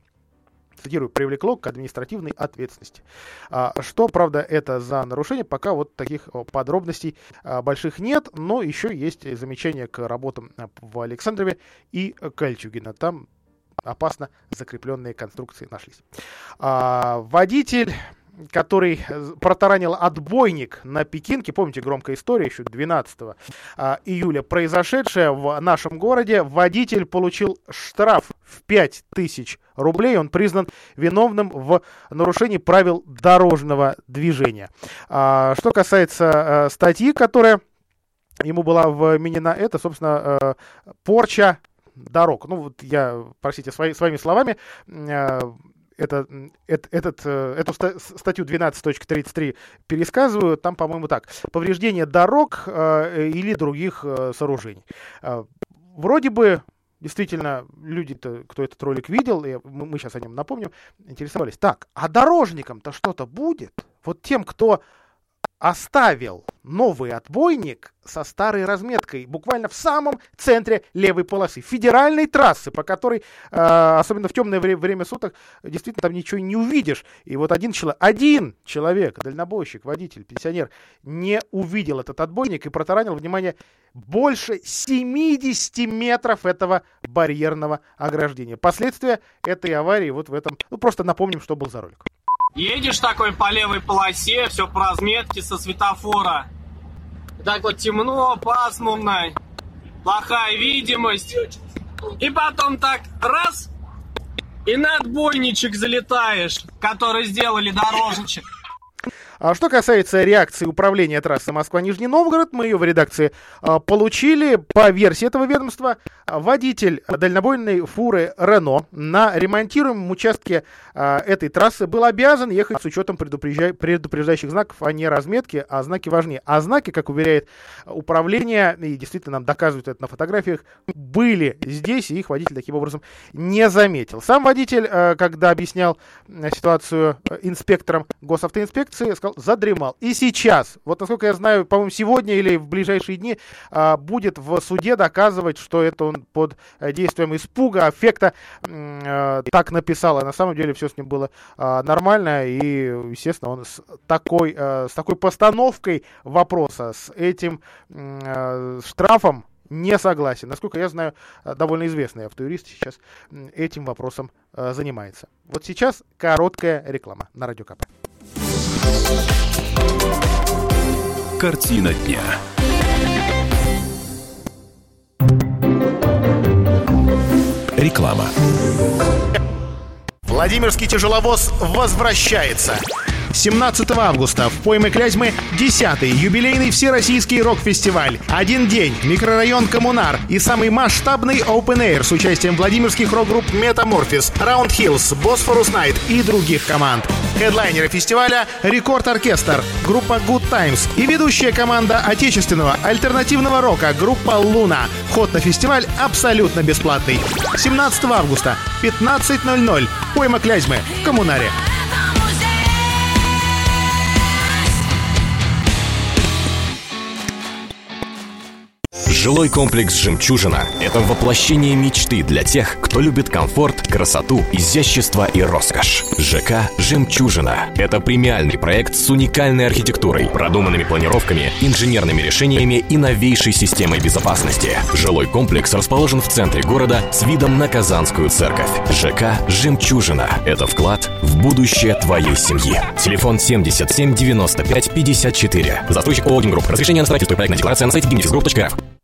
цитирую, привлекло к административной ответственности. А, что, правда, это за нарушение, пока вот таких подробностей а, больших нет, но еще есть замечания к работам а, в Александрове и Кольчугина. Там опасно закрепленные конструкции нашлись. А, водитель который э, протаранил отбойник на Пекинке, помните громкая история, еще 12 а, июля произошедшая в нашем городе, водитель получил штраф в 5000 рублей, он признан виновным в нарушении правил дорожного движения. А, что касается а, статьи, которая ему была вменена, это, собственно, а, порча дорог. Ну, вот я, простите, свои, своими словами, это, это, этот, э, эту статью 12.33 пересказываю, там, по-моему, так. Повреждение дорог э, или других э, сооружений. Вроде бы действительно, люди, -то, кто этот ролик видел, и мы сейчас о нем напомним, интересовались. Так, а дорожникам-то что-то будет? Вот тем, кто оставил новый отбойник со старой разметкой, буквально в самом центре левой полосы, федеральной трассы, по которой, э, особенно в темное вре- время суток, действительно там ничего не увидишь. И вот один человек, один человек, дальнобойщик, водитель, пенсионер, не увидел этот отбойник и протаранил, внимание, больше 70 метров этого барьерного ограждения. Последствия этой аварии вот в этом, ну просто напомним, что был за ролик. Едешь такой по левой полосе, все по разметке со светофора. Так вот темно, пасмурно, плохая видимость. И потом так раз, и на отбойничек залетаешь, который сделали дорожничек. А что касается реакции управления трассы Москва-Нижний Новгород, мы ее в редакции а, получили. По версии этого ведомства, водитель дальнобойной фуры Рено на ремонтируемом участке а, этой трассы был обязан ехать с учетом предупрежда... предупреждающих знаков, а не разметки, а знаки важнее. А знаки, как уверяет управление, и действительно нам доказывают это на фотографиях, были здесь, и их водитель таким образом не заметил. Сам водитель, а, когда объяснял ситуацию инспекторам госавтоинспекции, сказал, задремал. И сейчас, вот насколько я знаю, по-моему, сегодня или в ближайшие дни а, будет в суде доказывать, что это он под э, действием испуга, аффекта а, так написал. А на самом деле все с ним было а, нормально. И, естественно, он с такой, а, с такой постановкой вопроса, с этим а, штрафом не согласен. Насколько я знаю, довольно известный автоюрист сейчас этим вопросом занимается. Вот сейчас короткая реклама на Радио КП. Картина дня. Реклама. Владимирский тяжеловоз возвращается. 17 августа в пойме Клязьмы 10-й юбилейный всероссийский рок-фестиваль. Один день, микрорайон Коммунар и самый масштабный Open Air с участием владимирских рок-групп Metamorphosis, Round Hills, Bosphorus Night и других команд. Хедлайнеры фестиваля — Рекорд Оркестр, группа Good Times и ведущая команда отечественного альтернативного рока группа Луна. Вход на фестиваль абсолютно бесплатный. 17 августа, 15.00. Пойма Клязьмы в Коммунаре. Жилой комплекс «Жемчужина» — это воплощение мечты для тех, кто любит комфорт, красоту, изящество и роскошь. ЖК «Жемчужина» — это премиальный проект с уникальной архитектурой, продуманными планировками, инженерными решениями и новейшей системой безопасности. Жилой комплекс расположен в центре города с видом на Казанскую церковь. ЖК «Жемчужина» — это вклад в будущее твоей семьи. Телефон 77 95 54. Застройщик ООО «Гимгрупп». Разрешение на строительство и проектная декларация на сайте gimnifisgroup.rf.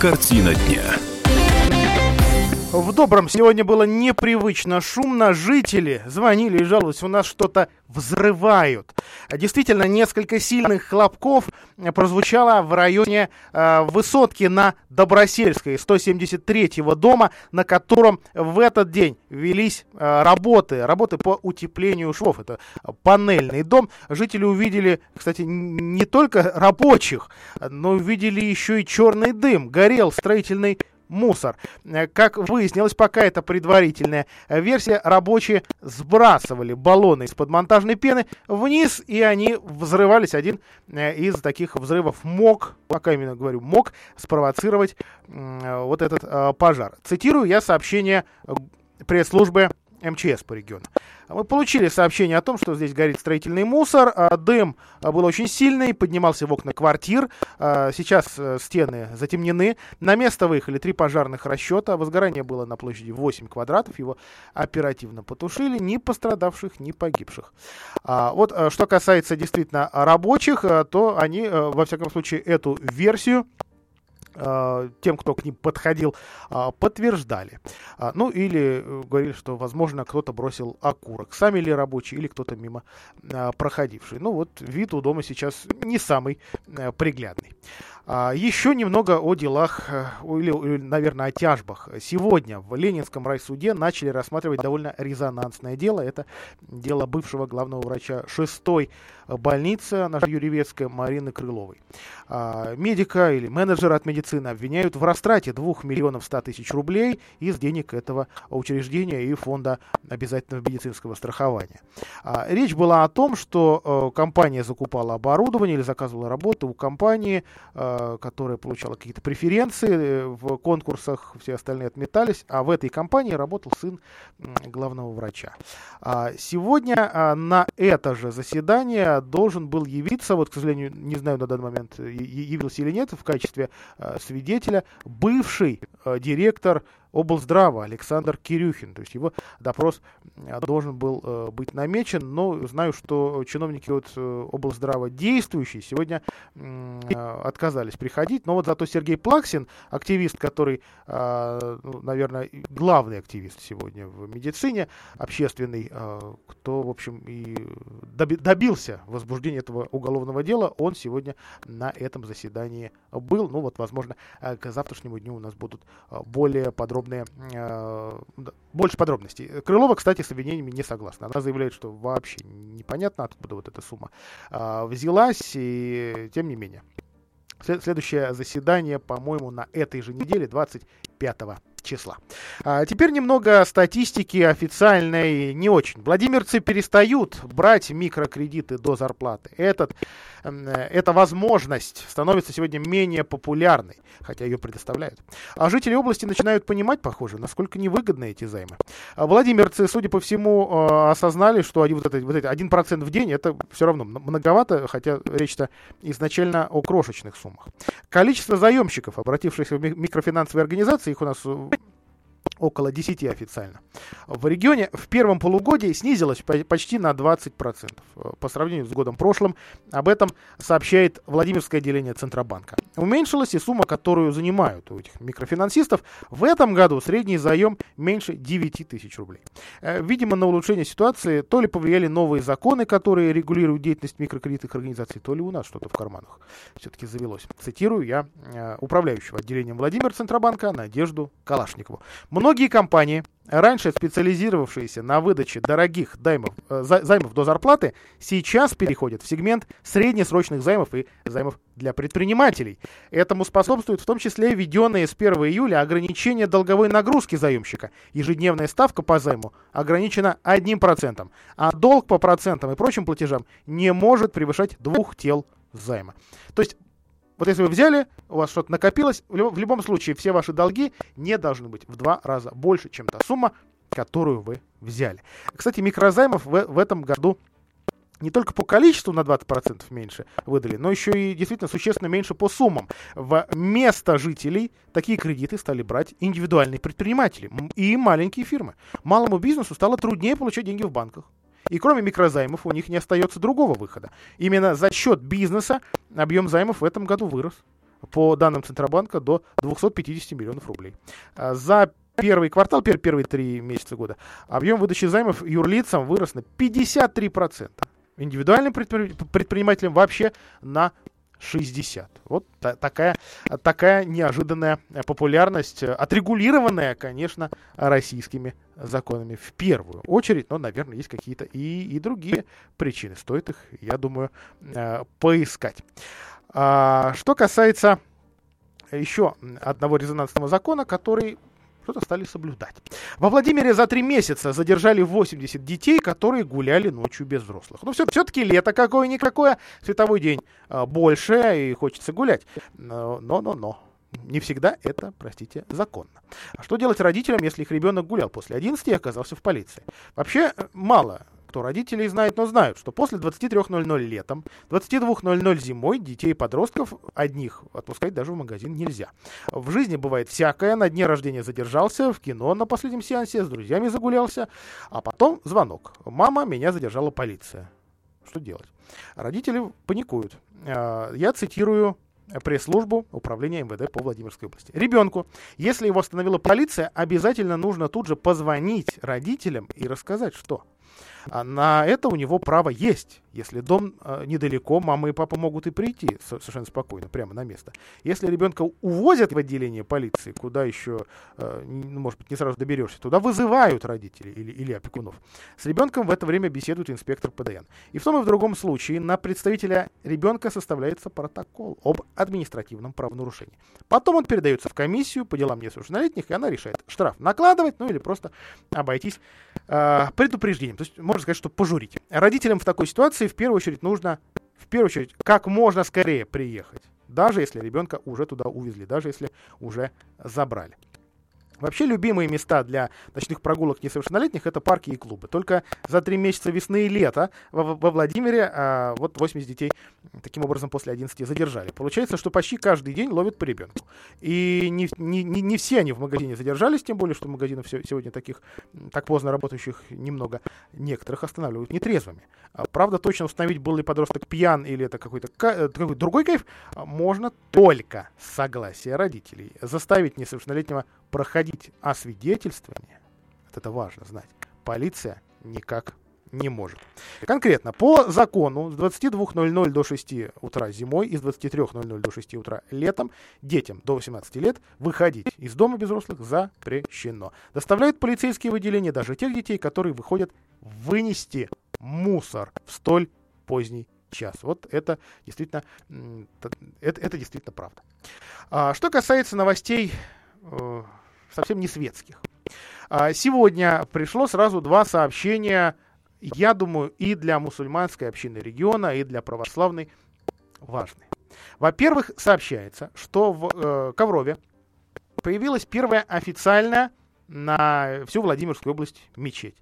Картина дня. В Добром сегодня было непривычно шумно. Жители звонили и жаловались, у нас что-то взрывают. Действительно, несколько сильных хлопков прозвучало в районе э, высотки на Добросельской 173-го дома, на котором в этот день велись э, работы, работы по утеплению швов. Это панельный дом. Жители увидели, кстати, не только рабочих, но увидели еще и черный дым. Горел строительный мусор. Э, как выяснилось, пока это предварительная версия, рабочие сбрасывали баллоны из-под монтажной пены вниз, и они взрывались. Один э, из таких взрывов мог, пока именно говорю, мог спровоцировать вот этот пожар. Цитирую я сообщение пресс-службы МЧС по региону. Мы получили сообщение о том, что здесь горит строительный мусор. А, дым а, был очень сильный, поднимался в окна квартир. А, сейчас э, стены затемнены. На место выехали три пожарных расчета. Возгорание было на площади 8 квадратов. Его оперативно потушили. Ни пострадавших, ни погибших. Вот что касается действительно рабочих, то они, э, во всяком случае, эту версию Э, тем, кто к ним подходил, э, подтверждали. А, ну или э, говорили, что, возможно, кто-то бросил окурок. Сами ли рабочие или кто-то мимо проходивший. Ну вот вид у дома сейчас не самый приглядный. А, еще немного о делах, или, наверное, о тяжбах. Сегодня в Ленинском райсуде начали рассматривать довольно резонансное дело. Это дело бывшего главного врача 6-й больницы наша Юрьевецкая Марины Крыловой. А, медика или менеджера от медицины обвиняют в растрате 2 миллионов 100 тысяч рублей из денег этого учреждения и фонда обязательного медицинского страхования. А, речь была о том, что э, компания закупала оборудование или заказывала работу у компании, э, которая получала какие-то преференции э, в конкурсах, все остальные отметались, а в этой компании работал сын главного врача. А, сегодня на это же заседание должен был явиться, вот, к сожалению, не знаю на данный момент, явился или нет, в качестве свидетеля, бывший директор облздрава Александр Кирюхин. То есть его допрос э, должен был э, быть намечен, но знаю, что чиновники от э, облздрава действующие сегодня отказались приходить. Но вот зато Сергей Плаксин, активист, который, ну, наверное, главный активист сегодня в медицине, общественный, кто, в общем, и добился возбуждения этого уголовного дела, он сегодня на этом заседании был. Ну вот, возможно, к завтрашнему дню у нас будут более подробные подробные, э, больше подробностей. Крылова, кстати, с обвинениями не согласна. Она заявляет, что вообще непонятно, откуда вот эта сумма э, взялась, и тем не менее. Следующее заседание, по-моему, на этой же неделе, 25 числа. А теперь немного статистики официальной не очень. Владимирцы перестают брать микрокредиты до зарплаты. Этот, эта возможность становится сегодня менее популярной, хотя ее предоставляют. А жители области начинают понимать, похоже, насколько невыгодны эти займы. А владимирцы, судя по всему, а, осознали, что вот это, вот это 1% в день это все равно многовато, хотя речь-то изначально о крошечных суммах. Количество заемщиков, обратившихся в микрофинансовые организации, их у нас около 10 официально. В регионе в первом полугодии снизилось почти на 20% э, по сравнению с годом прошлым. Об этом сообщает Владимирское отделение Центробанка. Уменьшилась и сумма, которую занимают у этих микрофинансистов. В этом году средний заем меньше 9 тысяч рублей. Э, видимо, на улучшение ситуации то ли повлияли новые законы, которые регулируют деятельность микрокредитных организаций, то ли у нас что-то в карманах все-таки завелось. Цитирую я э, управляющего отделением Владимира Центробанка Надежду Калашникову. Многие компании, раньше специализировавшиеся на выдаче дорогих займов, э, займов до зарплаты, сейчас переходят в сегмент среднесрочных займов и займов для предпринимателей. Этому способствует в том числе введенные с 1 июля ограничение долговой нагрузки заемщика. Ежедневная ставка по займу ограничена 1%, а долг по процентам и прочим платежам не может превышать двух тел займа. То есть вот если вы взяли, у вас что-то накопилось, в любом, в любом случае все ваши долги не должны быть в два раза больше, чем та сумма, которую вы взяли. Кстати, микрозаймов в, в этом году не только по количеству на 20% меньше выдали, но еще и действительно существенно меньше по суммам. В место жителей такие кредиты стали брать индивидуальные предприниматели и маленькие фирмы. Малому бизнесу стало труднее получать деньги в банках. И кроме микрозаймов у них не остается другого выхода. Именно за счет бизнеса объем займов в этом году вырос. По данным Центробанка до 250 миллионов рублей. А за первый квартал, первые три месяца года, объем выдачи займов юрлицам вырос на 53%. Индивидуальным предпринимателям вообще на 60. Вот та- такая, такая неожиданная популярность, отрегулированная, конечно, российскими законами в первую очередь, но, наверное, есть какие-то и, и другие причины. Стоит их, я думаю, э, поискать. А, что касается еще одного резонансного закона, который что-то стали соблюдать. Во Владимире за три месяца задержали 80 детей, которые гуляли ночью без взрослых. Ну, все, все-таки лето какое-никакое, световой день а, больше, и хочется гулять. Но-но-но. Не всегда это, простите, законно. А что делать родителям, если их ребенок гулял после 11 и оказался в полиции? Вообще, мало кто родителей знает, но знают, что после 23.00 летом, 22.00 зимой детей и подростков одних отпускать даже в магазин нельзя. В жизни бывает всякое. На дне рождения задержался, в кино на последнем сеансе, с друзьями загулялся, а потом звонок. Мама, меня задержала полиция. Что делать? Родители паникуют. А, я цитирую пресс-службу управления МВД по Владимирской области. Ребенку, если его остановила полиция, обязательно нужно тут же позвонить родителям и рассказать, что. А на это у него право есть. Если дом э, недалеко, мама и папа могут и прийти совершенно спокойно, прямо на место. Если ребенка увозят в отделение полиции, куда еще, э, ну, может быть, не сразу доберешься, туда вызывают родителей или, или опекунов. С ребенком в это время беседует инспектор ПДН. И в том и в другом случае на представителя ребенка составляется протокол об административном правонарушении. Потом он передается в комиссию по делам несовершеннолетних, и она решает, штраф накладывать, ну или просто обойтись э, предупреждением. То есть можно сказать, что пожурить. Родителям в такой ситуации в первую очередь нужно, в первую очередь, как можно скорее приехать. Даже если ребенка уже туда увезли, даже если уже забрали. Вообще любимые места для ночных прогулок несовершеннолетних это парки и клубы. Только за три месяца весны и лета во, во Владимире а, вот 80 детей таким образом после 11 задержали. Получается, что почти каждый день ловят по ребенку. И не, не, не, не все они в магазине задержались, тем более, что магазинов сегодня таких так поздно работающих немного. Некоторых останавливают нетрезвыми. А, правда, точно установить, был ли подросток пьян или это какой-то э, какой другой кайф, а, можно только с согласия родителей. Заставить несовершеннолетнего проходить освидетельствование, это важно знать, полиция никак не может. Конкретно, по закону с 22.00 до 6 утра зимой и с 23.00 до 6 утра летом детям до 18 лет выходить из дома без взрослых запрещено. Доставляют полицейские выделения даже тех детей, которые выходят вынести мусор в столь поздний час. Вот это действительно, это, это действительно правда. А, что касается новостей э, совсем не светских. А, сегодня пришло сразу два сообщения, я думаю, и для мусульманской общины региона, и для православной важные. Во-первых, сообщается, что в э, Коврове появилась первая официальная на всю Владимирскую область мечеть.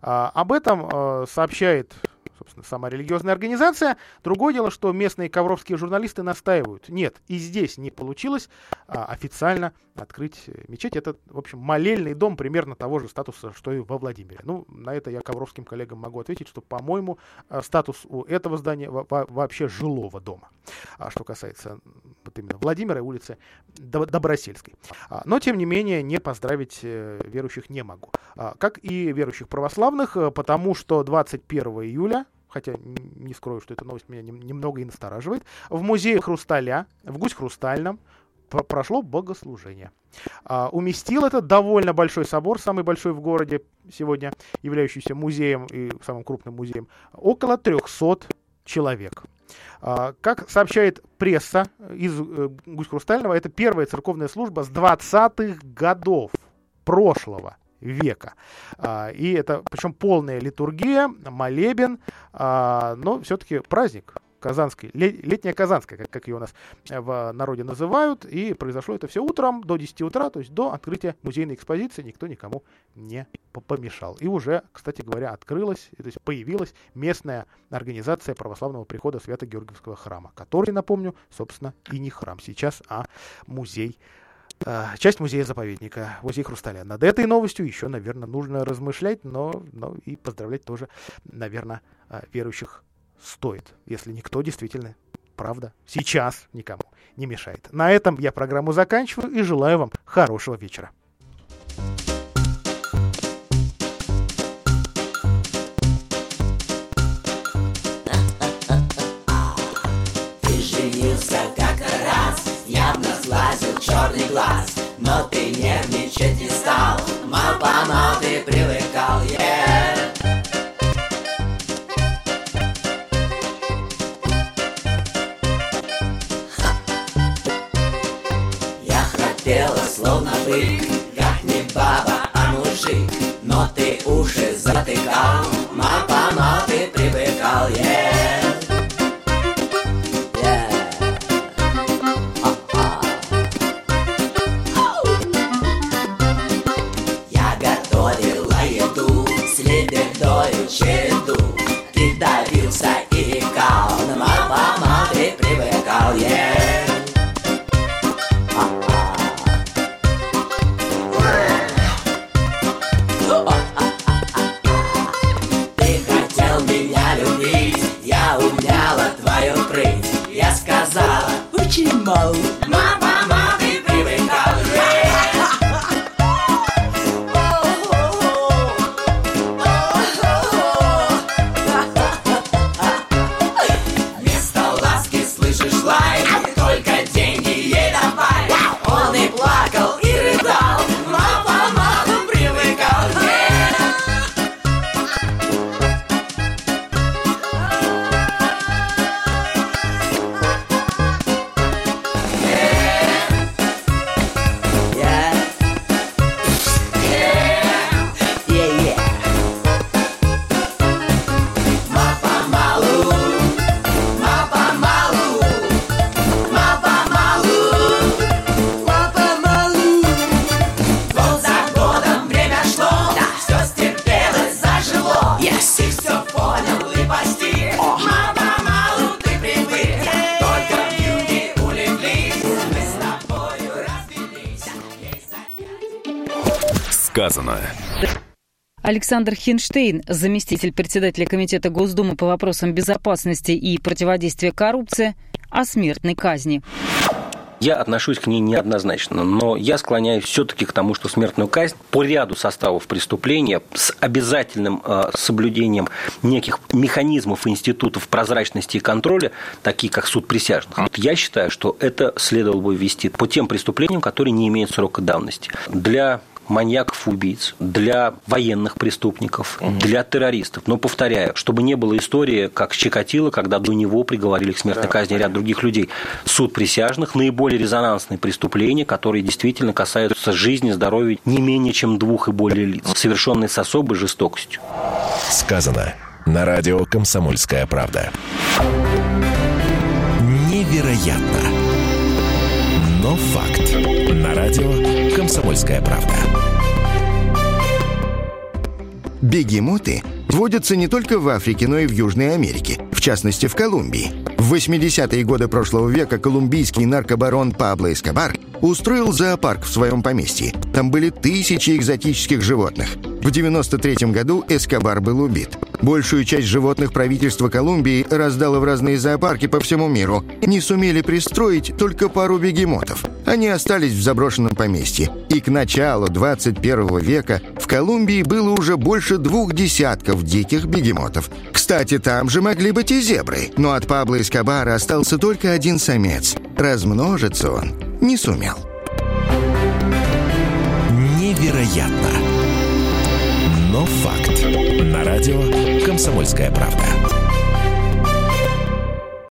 А, об этом э, сообщает собственно, сама религиозная организация. Другое дело, что местные ковровские журналисты настаивают. Нет, и здесь не получилось а, официально открыть мечеть. Это, в общем, молельный дом примерно того же статуса, что и во Владимире. Ну, на это я ковровским коллегам могу ответить, что, по-моему, а, статус у этого здания вообще жилого дома. А что касается вот именно Владимира и улицы Добросельской. А, но, тем не менее, не поздравить э, верующих не могу. А, как и верующих православных, э, потому что 21 июля хотя не скрою, что эта новость меня немного и настораживает, в музее Хрусталя, в Гусь Хрустальном, прошло богослужение. А, уместил это довольно большой собор, самый большой в городе сегодня, являющийся музеем и самым крупным музеем, около 300 человек. А, как сообщает пресса из э, Гусь Хрустального, это первая церковная служба с 20-х годов прошлого века. А, и это, причем полная литургия, молебен, а, но все-таки праздник Казанской, летняя Казанская, как, как ее у нас э, в народе называют, и произошло это все утром до 10 утра, то есть до открытия музейной экспозиции никто никому не помешал. И уже, кстати говоря, открылась, то есть появилась местная организация православного прихода Свято-Георгиевского храма, который, напомню, собственно, и не храм сейчас, а музей часть музея-заповедника, музей Хрусталя. Над этой новостью еще, наверное, нужно размышлять, но, но и поздравлять тоже, наверное, а, верующих стоит, если никто действительно, правда, сейчас никому не мешает. На этом я программу заканчиваю и желаю вам хорошего вечера. Черный глаз Но ты нервничать не стал Мало-помалу ты привыкал, yeah. Я хотела словно бык Как не баба, Сказано. Александр Хинштейн, заместитель председателя Комитета Госдумы по вопросам безопасности и противодействия коррупции, о смертной казни. Я отношусь к ней неоднозначно, но я склоняюсь все-таки к тому, что смертную казнь по ряду составов преступления с обязательным э, соблюдением неких механизмов и институтов прозрачности и контроля, такие как суд присяжных, вот я считаю, что это следовало бы ввести по тем преступлениям, которые не имеют срока давности. Для маньяков и убийц, для военных преступников, для террористов. Но, повторяю, чтобы не было истории, как Чикатило, когда до него приговорили к смертной казни ряд других людей. Суд присяжных – наиболее резонансные преступления, которые действительно касаются жизни, здоровья не менее чем двух и более лиц, совершенные с особой жестокостью. Сказано на радио «Комсомольская правда». Невероятно. Но факт. На радио «Комсомольская правда». Бегемоты водятся не только в Африке, но и в Южной Америке, в частности в Колумбии. В 80-е годы прошлого века колумбийский наркобарон Пабло Эскобар устроил зоопарк в своем поместье. Там были тысячи экзотических животных. В 93 году Эскобар был убит. Большую часть животных правительство Колумбии раздало в разные зоопарки по всему миру. Не сумели пристроить только пару бегемотов. Они остались в заброшенном поместье. И к началу 21 века в Колумбии было уже больше двух десятков диких бегемотов. Кстати, там же могли быть и зебры. Но от Пабло Эскобара остался только один самец. Размножиться он не сумел. Невероятно. Но факт. На радио «Комсомольская правда».